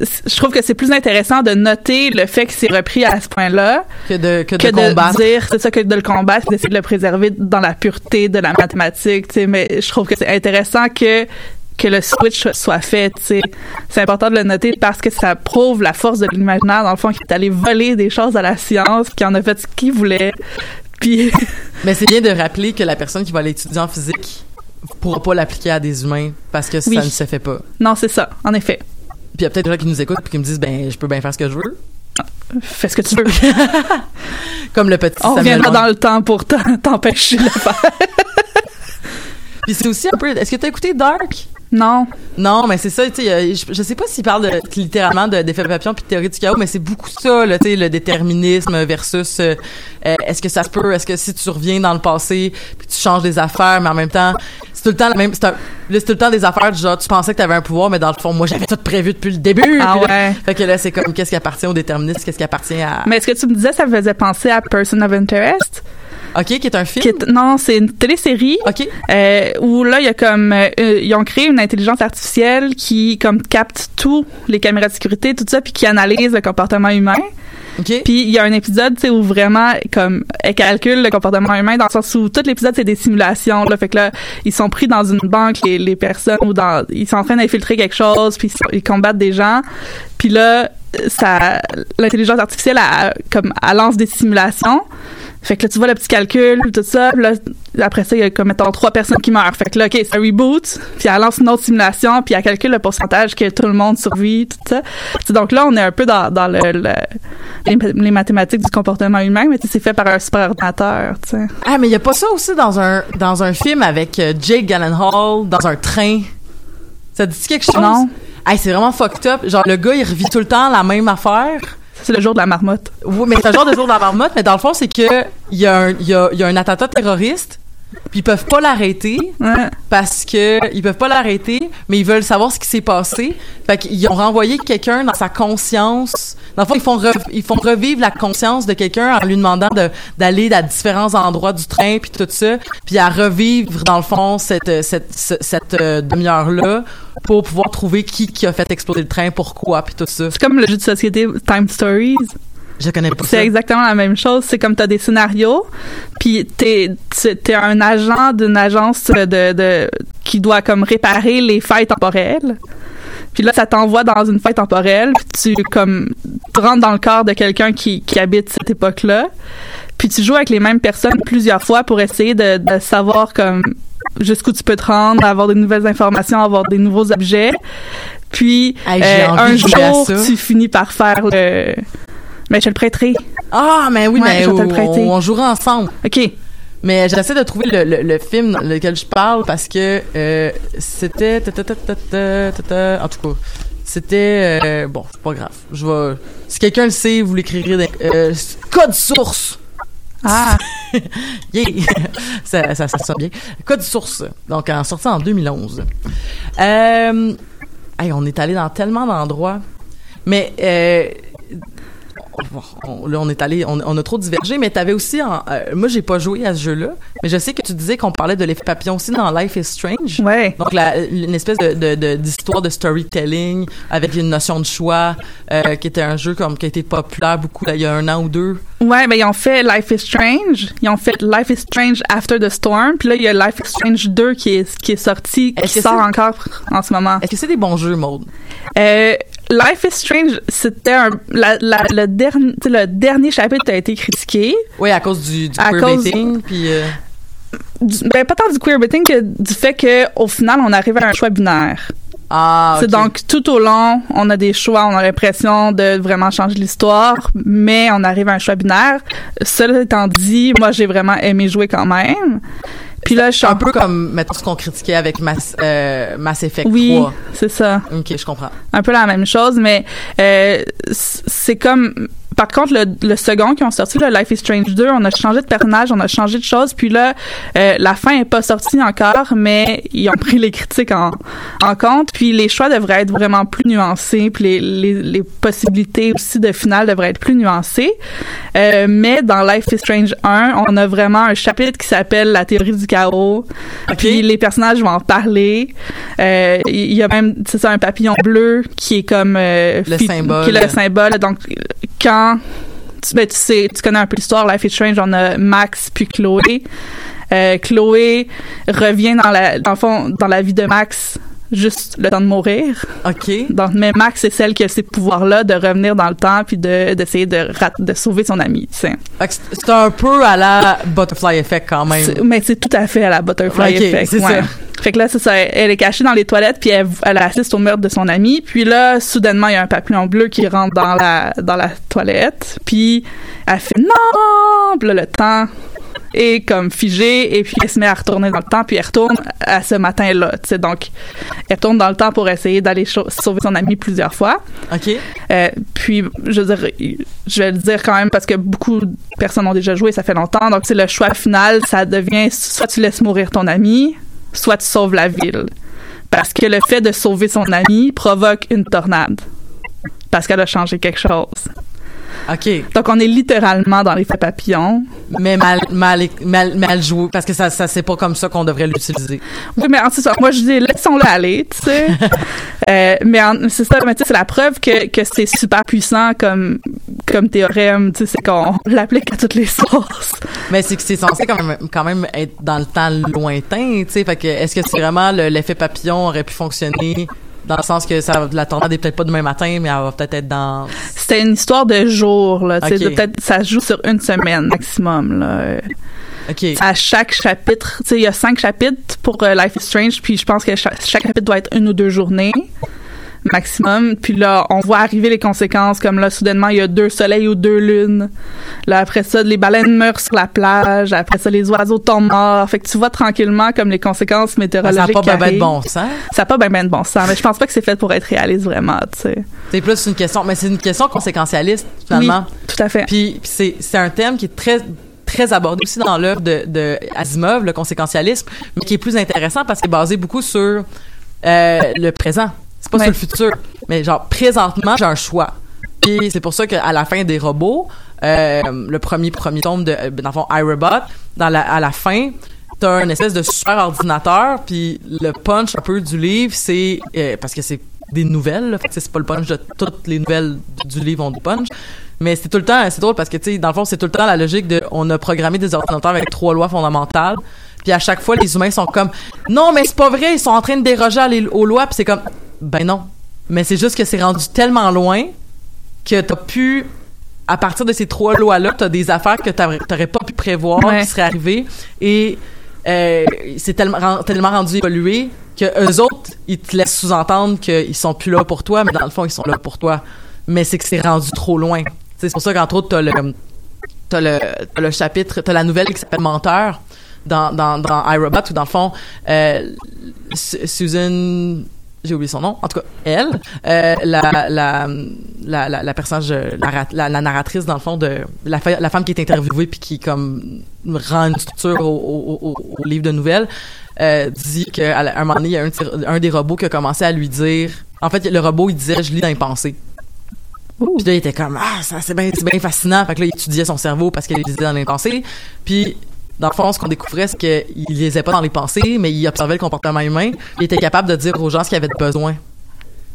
je trouve que c'est plus intéressant de noter le fait que c'est repris à ce point-là Que de que, que de combattre. dire c'est ça que de le combattre d'essayer de le préserver dans la pureté de la mathématique tu sais mais je trouve que c'est intéressant que que le switch soit fait tu sais c'est important de le noter parce que ça prouve la force de l'imaginaire dans le fond qui est allé voler des choses à la science qui en a fait ce qu'il voulait [laughs] puis [laughs] Mais c'est bien de rappeler que la personne qui va l'étudier en physique pourra pas l'appliquer à des humains parce que Oui. ça ne se fait pas. non c'est ça en effet Puis il y a peut-être des gens qui nous écoutent et qui me disent ben je peux bien faire ce que je veux. fais ce que tu veux. [laughs] Comme le petit on Samuel reviendra dans le temps pour [laughs] t'empêcher de le faire. [laughs] Puis c'est aussi un peu est-ce que tu as écouté Dark? Non. Non, mais c'est ça, tu sais, euh, je, je sais pas s'il parle de, littéralement de- d'effet papillon puis de théorie du chaos, mais c'est beaucoup ça, là, tu sais, le déterminisme versus euh, euh, est-ce que ça se peut, est-ce que si tu reviens dans le passé puis tu changes des affaires, mais en même temps, tout le temps la même, c'est un- là, c'est tout le temps des affaires du genre, tu pensais que t'avais un pouvoir, mais dans le fond, moi, j'avais tout prévu depuis le début. Ah Puis là- ouais. Fait que là, c'est comme, qu'est-ce qui appartient au déterminisme, qu'est-ce qui appartient à... Mais est-ce que tu me disais ça me faisait penser à Person of Interest? OK, qui est un film? qui est- non, c'est une télésérie. OK. Euh, où là, il y a comme euh, euh, ils ont créé une intelligence artificielle qui comme capte tous les caméras de sécurité, tout ça, puis qui analyse le comportement humain. OK. Puis il y a un épisode, où vraiment comme elle calcule le comportement humain dans le sens où tout l'épisode c'est des simulations. Là, fait que là, ils sont pris dans une banque les, les personnes ou dans ils sont en train d'infiltrer quelque chose, puis ils, sont- ils combattent des gens. Puis là, ça l'intelligence artificielle elle, comme elle lance des simulations. Fait que là, tu vois le petit calcul, tout ça. Puis là, après ça, il y a comme, mettons, trois personnes qui meurent. Fait que là, OK, ça reboot. Puis elle lance une autre simulation. Puis elle calcule le pourcentage que tout le monde survit, tout ça. Donc là, on est un peu dans, dans le, le- les, les mathématiques du comportement humain, mais c'est fait par un super ordinateur, tu sais. Ah, mais il y a pas ça aussi dans un, dans un film avec euh, Jake Gyllenhaal dans un train? Ça te dit quelque chose? Non. Hey, c'est vraiment fucked up. Genre, le gars, il revit tout le temps la même affaire. C'est le jour de la marmotte. Oui, mais c'est un genre de jour de la marmotte, mais dans le fond, c'est que il y, a, y a un attentat terroriste, puis ils peuvent pas l'arrêter Ouais. parce que ils peuvent pas l'arrêter, mais ils veulent savoir ce qui s'est passé. Fait qu'ils ont renvoyé quelqu'un dans sa conscience. Dans le fond, ils font, rev- ils font revivre la conscience de quelqu'un en lui demandant de- d'aller à différents endroits du train, puis tout ça, puis à revivre, dans le fond, cette, cette, ce- cette, euh, demi-heure-là pour pouvoir trouver qui, qui a fait exploser le train, pourquoi, puis tout ça. C'est comme le jeu de société Time Stories. Je connais pas. C'est exactement la même chose. C'est comme t'as des scénarios, puis t'es tu- t'es un agent d'une agence de, de qui doit comme réparer les failles temporelles. Puis là, ça t'envoie dans une faille temporelle, puis tu comme tu rentres dans le corps de quelqu'un qui, qui habite cette époque-là. Puis tu joues avec les mêmes personnes plusieurs fois pour essayer de, de savoir comme jusqu'où tu peux te rendre, avoir des nouvelles informations, avoir des nouveaux objets. Puis Hey, euh, un jour, tu finis par faire le mais je te le prêterai. Ah, mais oui, Ouais, mais je vais te le on, prêter. on jouera ensemble. OK. Mais j'essaie de trouver le, le, le film dans lequel je parle parce que euh, c'était... ta, ta, ta, ta, ta, ta, ta. En tout cas, c'était... euh, bon, c'est pas grave. Je vais... Si quelqu'un le sait, vous l'écrirez... Euh, code source! Ah, [laughs] Yeah! ça, ça, ça sonne bien. Code source. Donc, en sorti en 2011. Euh, hey, on est allé dans tellement d'endroits. Mais... On- là, on est allé, on, on a trop divergé, mais t'avais aussi, en, euh, moi, j'ai pas joué à ce jeu-là, mais je sais que tu disais qu'on parlait de l'effet papillon aussi dans Life is Strange. ouais. Donc, la, une espèce de, de, de- d'histoire de storytelling avec une notion de choix, euh, qui était un jeu comme qui a été populaire beaucoup là, il y a un an ou deux. Ouais, ben ils ont fait Life is Strange, ils ont fait Life is Strange After the Storm, puis là il y a Life is Strange 2 qui est qui est sorti, qui sort encore en ce moment. Est-ce que c'est des bons jeux, Maude? Euh, Life is Strange, c'était un, la, la- le dernier le dernier chapitre a été critiqué, Oui, à cause du, du queerbaiting, puis... euh, Du- ben pas tant du queerbaiting que du fait que au final on arrive à un choix binaire. Ah, donc tout au long, on a des choix, on a l'impression de vraiment changer l'histoire, mais on arrive à un choix binaire. Cela étant dit, moi j'ai vraiment aimé jouer quand même. Puis là, je suis un peu comme, mettons, ce qu'on critiquait avec Mass, euh, Mass Effect Oui, 3. c'est ça. Ok, je comprends. Un peu la même chose, mais euh, c'est comme. Par contre, le, le second qui ont sorti, le Life is Strange 2, on a changé de personnage, on a changé de choses, puis là, euh, la fin est pas sortie encore, mais ils ont pris les critiques en, en compte, puis les choix devraient être vraiment plus nuancés, puis les, les, les possibilités aussi de finale devraient être plus nuancées. Euh, mais dans Life is Strange 1, on a vraiment un chapitre qui s'appelle La théorie du chaos, puis les personnages vont en parler. Euh, Il y a même, c'est ça, un papillon bleu qui est comme euh, Le fi- symbole. qui est le symbole. Donc, quand tu, ben, tu connais un peu l'histoire, Life is Strange, on a Max puis Chloé. Euh, Chloé revient dans la, dans le fond, dans la vie de Max juste le temps de mourir. OK. Donc, mais Max, c'est celle qui a ces pouvoirs-là de revenir dans le temps puis de, d'essayer de, rat- de sauver son ami. c'est- un peu à la Butterfly Effect quand même. Mais c'est tout à fait à la Butterfly Effect. c'est ça. Fait que là, c'est ça. Elle est cachée dans les toilettes, puis elle, elle assiste au meurtre de son ami. Puis là, soudainement, il y a un papillon bleu qui rentre dans la, dans la toilette. Puis elle fait non! Puis là, le temps est comme figé. Et puis elle se met à retourner dans le temps. Puis elle retourne à ce matin-là. tu sais. Donc, elle retourne dans le temps pour essayer d'aller sauver son ami plusieurs fois. OK. Euh, puis, je veux dire, je vais le dire quand même parce que beaucoup de personnes ont déjà joué, ça fait longtemps. Donc, c'est le choix final, ça devient soit tu laisses mourir ton ami, soit tu sauves la ville. Parce que le fait de sauver son ami provoque une tornade. Parce qu'elle a changé quelque chose. OK. Donc, on est littéralement dans l'effet papillon. Mais mal, mal, mal, mal joué, parce que ça, ça c'est pas comme ça qu'on devrait l'utiliser. Oui, mais en c'est ça. Moi, je dis, laissons-le aller, tu sais. [laughs] euh, mais c'est ça, mais tu sais, c'est la preuve que, que c'est super puissant comme, comme théorème, tu sais, c'est qu'on l'applique à toutes les sources. Mais c'est que c'est censé quand même, quand même être dans le temps lointain, tu sais. Fait que, est-ce que c'est vraiment le- l'effet papillon aurait pu fonctionner dans le sens que ça, la tornade est peut-être pas demain matin, mais elle va peut-être être dans. C'était une histoire de jours, là, peut-être, ça se joue sur une semaine maximum, là. À chaque chapitre, tu sais, il y a cinq chapitres pour euh, Life is Strange, puis je pense que cha- chaque, chapitre doit être une ou deux journées maximum. Puis là, on voit arriver les conséquences, comme là, soudainement, il y a deux soleils ou deux lunes. Là, après ça, les baleines meurent sur la plage. Après ça, les oiseaux tombent morts. Fait que tu vois tranquillement comme les conséquences Ça n'a météorologiques pas qui ben, de bon sens. Ça n'a pas ben ben de bon sens, mais je pense pas que c'est fait pour être réaliste vraiment, tu sais. C'est plus une question, mais c'est une question conséquentialiste, finalement. Oui, tout à fait. Puis, puis c'est, c'est un thème qui est très très abordé aussi dans l'œuvre de, de Asimov, le conséquentialisme, mais qui est plus intéressant parce qu'il est basé beaucoup sur euh, le présent. C'est pas Ouais. sur le futur. Mais genre, présentement, j'ai un choix. Puis c'est pour ça qu'à la fin des robots, euh, le premier premier tome de, euh, dans le fond, iRobot, dans la, à la fin, t'as un espèce de super ordinateur, puis le punch un peu du livre, c'est euh, parce que c'est des nouvelles, là, fait que c'est pas le punch de toutes les nouvelles du livre ont du punch, mais c'est tout le temps, c'est drôle parce que tu sais, dans le fond, c'est tout le temps la logique de, on a programmé des ordinateurs avec trois lois fondamentales, puis à chaque fois, les humains sont comme, non, mais c'est pas vrai, ils sont en train de déroger les- aux lois, puis c'est comme, ben non, mais c'est juste que c'est rendu tellement loin que t'as pu à partir de ces trois lois-là, t'as des affaires que t'aurais pas pu prévoir Ouais. qui seraient arrivées et euh, c'est tellement, tellement rendu évolué que eux autres, ils te laissent sous-entendre qu'ils sont plus là pour toi, mais dans le fond, ils sont là pour toi. Mais c'est que c'est rendu trop loin. C'est pour ça qu'entre autres, t'as le, t'as le, le chapitre, t'as la nouvelle qui s'appelle Menteur dans, dans, dans iRobot, où dans le fond, euh, Su- Susan, j'ai oublié son nom, en tout cas, elle, euh, la, la, la, la, personnage, euh, la, ra- la, la narratrice, dans le fond, de la, femme qui est interviewée puis qui, comme, rend une structure au, au, au, au livre de nouvelles, euh, dit qu'à un moment donné, il y a un, des robots qui a commencé à lui dire, en fait, le robot, il disait, je lis dans les pensées. Puis là, il était comme ah ça c'est bien bien fascinant. Fait que là, il étudiait son cerveau parce qu'il lisait dans les pensées. Puis dans le fond, ce qu'on découvrait, c'est qu'il lisait pas dans les pensées, mais il observait le comportement humain. Il était capable de dire aux gens ce qu'ils avaient de besoin.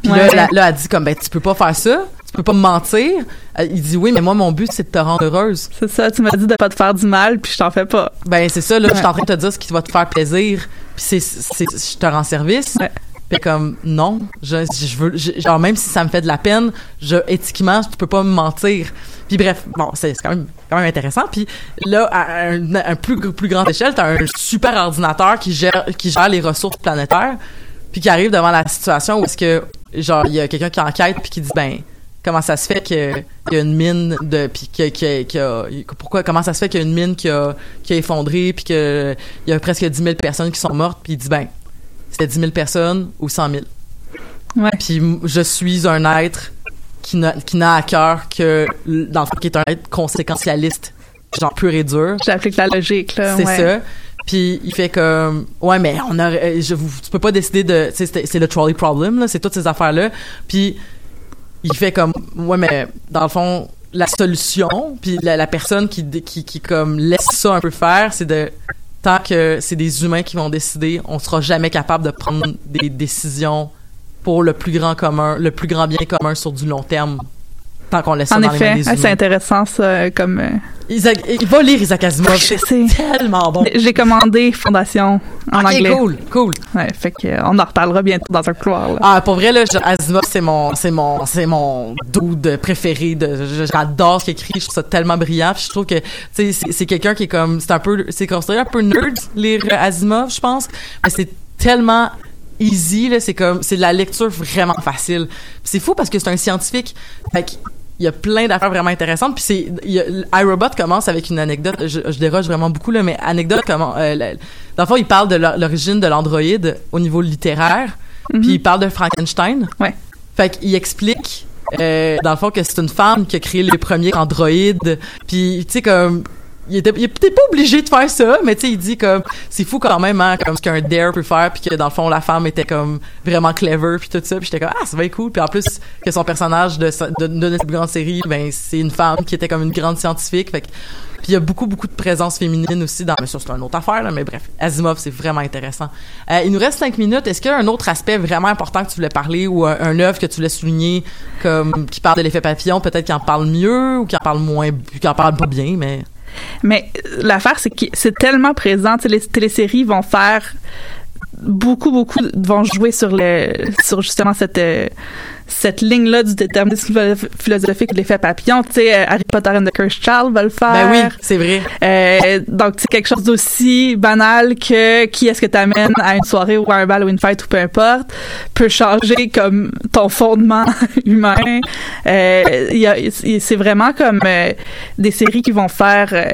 Puis Ouais. là, là, là, elle dit comme ben tu peux pas faire ça, tu peux pas me mentir. Euh, Il dit oui, mais moi mon but c'est de te rendre heureuse. C'est ça, tu m'as dit de pas te faire du mal, puis je t'en fais pas. Ben c'est ça là, je suis en train de te dire ce qui va te faire plaisir. Puis c'est c'est je te rends service. Ouais. Puis comme non, je, je veux genre même si ça me fait de la peine, je éthiquement, tu peux pas me mentir. Puis bref, bon, c'est quand même quand même intéressant. Puis là à un, plus plus grande échelle, t'as un super ordinateur qui gère qui gère les ressources planétaires, puis qui arrive devant la situation où est-ce que genre il y a quelqu'un qui enquête puis qui dit ben comment ça se fait qu'il y a une mine de puis que, que, que- pourquoi comment ça se fait qu'il y a une mine qui a qui a effondré puis que il y a presque 10 000 personnes qui sont mortes puis il dit ben c'était 10 000 personnes ou 100 000 Ouais. puis je suis un être qui n'a à cœur que dans le fond qui est un être conséquentialiste genre pur et dur J'applique la logique, là. c'est ouais. ça. Puis il fait comme ouais mais on a je vous tu peux pas décider de c'est le trolley problem là, c'est toutes ces affaires là. Puis il fait comme ouais mais dans le fond la solution puis la, la personne qui, qui qui comme laisse ça un peu faire c'est de tant que c'est des humains qui vont décider, on sera jamais capable de prendre des décisions pour le plus grand commun, le plus grand bien commun sur du long terme. Tant qu'on laisse ça En dans les mains effet, des c'est intéressant, ça, comme... euh, Isaac, il va lire Isaac Asimov. C'est tellement bon. J'ai commandé Fondation en anglais. cool, cool. Ouais, fait que, euh, on en reparlera bientôt dans un couloir, là. Ah, pour vrai, là, Asimov, c'est mon, c'est mon, c'est mon dude préféré. De, j'adore ce qu'il écrit. Je trouve ça tellement brillant. Je trouve que, tu sais, c'est, quelqu'un qui est comme, c'est un peu, c'est considéré un peu nerd, lire euh, Asimov, je pense. Mais c'est tellement easy, là. C'est comme, c'est de la lecture vraiment facile. C'est fou parce que c'est un scientifique. Fait qu'il- il y a plein d'affaires vraiment intéressantes. Puis c'est, iRobot commence avec une anecdote. Je, je déroge vraiment beaucoup là, mais anecdote comment, euh, la- dans le fond, il parle de l'or- l'origine de l'androïde au niveau littéraire. Puis il parle de Frankenstein. Ouais. Fait qu'il explique, euh, dans le fond, que c'est une femme qui a créé les premiers androïdes. Puis, tu sais, comme, il était, pas obligé de faire ça, mais tu sais, il dit comme, c'est fou quand même, hein, comme ce qu'un dare peut faire, puis que dans le fond, la femme était comme vraiment clever, puis tout ça, puis j'étais comme, ah, c'est bien cool, puis en plus, que son personnage de, de, de, cette grande série, ben, c'est une femme qui était comme une grande scientifique, fait que, puis il y a beaucoup, beaucoup de présence féminine aussi dans, mais ça, c'est une autre affaire, là, mais bref, Asimov, c'est vraiment intéressant. Euh, il nous reste cinq minutes. Est-ce qu'il y a un autre aspect vraiment important que tu voulais parler ou un, un œuvre que tu voulais souligner comme, qui parle de l'effet papillon, peut-être qu'il en parle mieux ou qu'il en parle moins, qu'il en parle pas bien, mais... Mais l'affaire, c'est que c'est tellement présent. Les téléséries vont faire beaucoup, beaucoup vont jouer sur le sur justement cette euh, cette ligne-là du déterminisme philosophique de l'effet papillon. Tu sais, euh, Harry Potter and the Cursed Child va le faire. Ben oui, c'est vrai. Euh, donc, c'est quelque chose d'aussi banal que qui est-ce que t'amènes à une soirée ou à un bal ou une fête ou peu importe peut changer comme ton fondement [laughs] humain. Euh, c'est vraiment comme euh, des séries qui vont faire euh,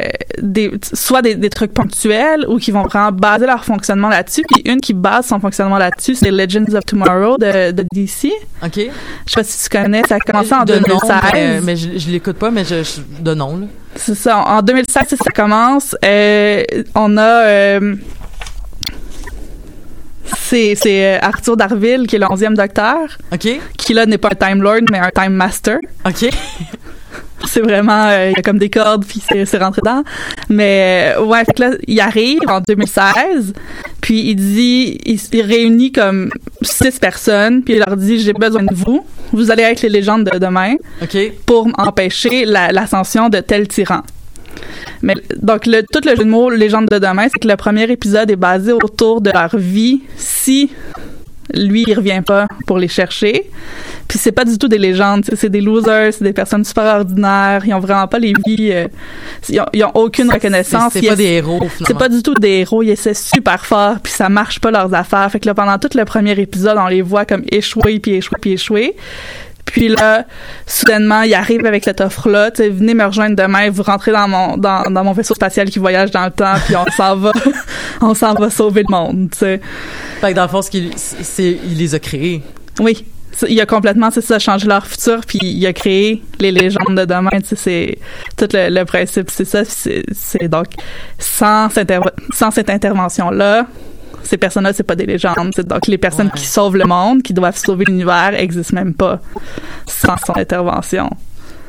des soit des, des, trucs ponctuels ou qui vont vraiment baser leur fonctionnement là-dessus. Puis une qui base son fonctionnement là-dessus, c'est Legends of Tomorrow de, de DC. OK. Je sais pas si tu connais, ça a commencé en 2016. mais, je, je l'écoute pas, mais je, de nom. C'est ça. En 2016, ça commence. Euh, on a euh, c'est c'est euh, Arthur Darville qui est le 11e docteur. OK. Qui là n'est pas un Time Lord mais un Time Master. OK. C'est vraiment euh, il y a comme des cordes puis c'est rentré dedans. Mais euh, ouais fait que là il arrive en 2016 puis il dit il, il, réunit comme six personnes puis il leur dit j'ai besoin de vous. Vous allez être les légendes de demain pour empêcher l'ascension de tel tyran. Mais donc le, tout le jeu de mots légende de demain c'est que le premier épisode est basé autour de leur vie si lui il revient pas pour les chercher puis c'est pas du tout des légendes c'est des losers c'est des personnes super ordinaires ils ont vraiment pas les vies euh, ils, ont, ils, ont, aucune reconnaissance c'est pas des héros c'est pas du tout des héros ils essaient super fort puis ça marche pas leurs affaires fait que là pendant tout le premier épisode on les voit comme échouer puis échouer puis échouer puis là, soudainement, il arrive avec cette offre-là. Tu sais, venez me rejoindre demain, vous rentrez dans mon dans, dans mon vaisseau spatial qui voyage dans le temps, puis on s'en va, [laughs] on s'en va sauver le monde. Tu sais. Fait que dans le fond, ce qu'il, c'est, il les a créés. Oui. Il a complètement, c'est ça, changé leur futur, puis il a créé les légendes de demain. Tu sais, c'est tout le, le principe, c'est ça. C'est, c'est donc sans cette, sans cette intervention-là, ces personnes-là, c'est pas des légendes. Donc, les personnes ouais. qui sauvent le monde, qui doivent sauver l'univers, existent même pas sans son intervention.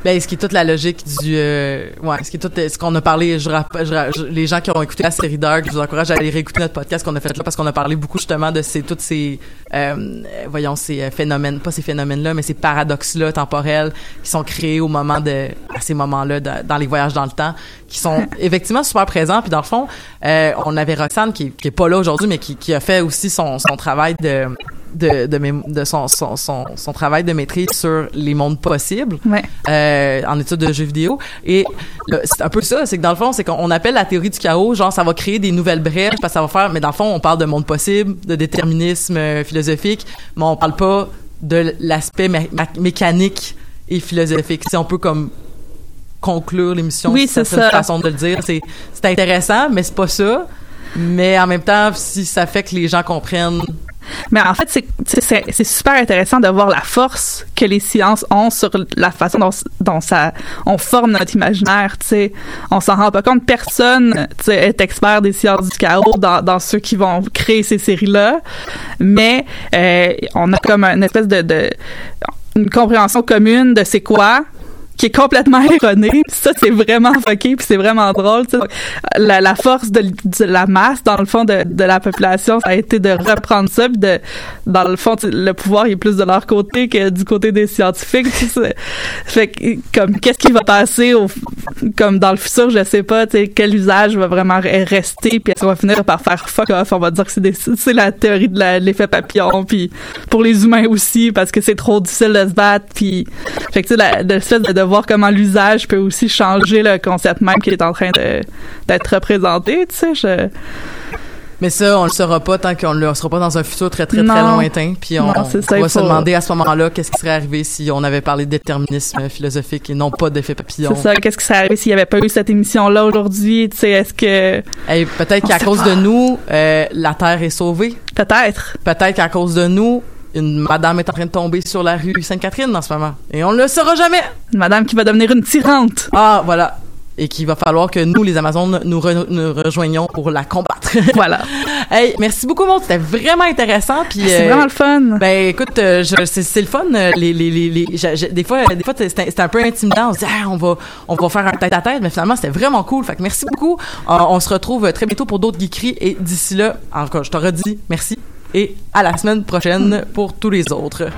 Ben, ce qui est toute la logique du, euh, ouais, ce qui est tout, ce qu'on a parlé, je, je, je, les gens qui ont écouté la série Dark, je vous encourage à aller réécouter notre podcast qu'on a fait là parce qu'on a parlé beaucoup justement de ces, toutes ces, euh, voyons, ces phénomènes, pas ces phénomènes-là, mais ces paradoxes-là temporels qui sont créés au moment de, à ces moments-là, dans les voyages dans le temps, qui sont [laughs] effectivement super présents. Puis dans le fond, euh, on avait Roxane qui, qui est pas là aujourd'hui, mais qui, qui a fait aussi son, son travail de de, de, de son, son, son, son, travail de maîtrise sur les mondes possibles ouais. euh, en études de jeux vidéo. Et c'est un peu ça, c'est que dans le fond, c'est qu'on appelle la théorie du chaos, genre ça va créer des nouvelles brèches, parce que ça va faire, mais dans le fond, on parle de monde possible, de déterminisme euh, philosophique, mais on parle pas de l'aspect mé mécanique et philosophique. Si on peut comme conclure l'émission, oui, c'est ça. façon de le dire. C'est intéressant, mais c'est pas ça. Mais en même temps, si ça fait que les gens comprennent mais en fait, c'est super intéressant de voir la force que les sciences ont sur la façon dont, ça, on forme notre imaginaire. sais On s'en rend pas compte. Personne est expert des sciences du chaos dans, ceux qui vont créer ces séries-là. Mais euh, on a comme une espèce de une compréhension commune de c'est quoi qui est complètement [laughs] erroné. Ça, c'est vraiment fucké, puis c'est vraiment drôle. La, la, force de, de, la masse, dans le fond, de, de, la population, ça a été de reprendre ça, puis de, dans le fond, le pouvoir est plus de leur côté que du côté des scientifiques. fait que, comme, qu'est-ce qui va passer au, comme dans le futur, je sais pas, quel usage va vraiment rester, puis qu'on va finir par faire fuck off? On va dire que c'est, la théorie de l'effet papillon, puis pour les humains aussi, parce que c'est trop difficile de se battre, puis fait que, tu sais, l'espèce de voir comment l'usage peut aussi changer le concept même qui est en train d'être représenté, tu sais, je mais ça, on le saura pas tant qu'on le sera pas dans un futur très très non. très lointain. Puis on, non, ça, on va faut... se demander à ce moment-là qu'est-ce qui serait arrivé si on avait parlé de déterminisme philosophique et non pas d'effet papillon. C'est ça. Qu'est-ce qui serait arrivé s'il y avait pas eu cette émission-là aujourd'hui Tu sais, est-ce que hey, peut-être qu'à cause pas. de nous, euh, la Terre est sauvée. Peut-être. Peut-être qu'à cause de nous, une madame est en train de tomber sur la rue Sainte-Catherine en ce moment. Et on ne le saura jamais. Une madame qui va devenir une tyrante. Ah, voilà. et qu'il va falloir que nous, les Amazones, nous, re- nous rejoignions pour la combattre. [laughs] Voilà. hey, merci beaucoup, Maud. C'était vraiment intéressant. Puis, C'est euh, vraiment le fun. ben écoute, euh, c'est le fun. euh, Les, les, les, les- j'ai- j'ai- des fois, des fois, un peu intimidant. On se dit, ah, on va, on va faire un tête à tête, mais finalement, c'était vraiment cool. Fait que merci beaucoup. On se retrouve très bientôt pour d'autres geekeries et d'ici là, encore, je te redis merci et à la semaine prochaine pour tous les autres.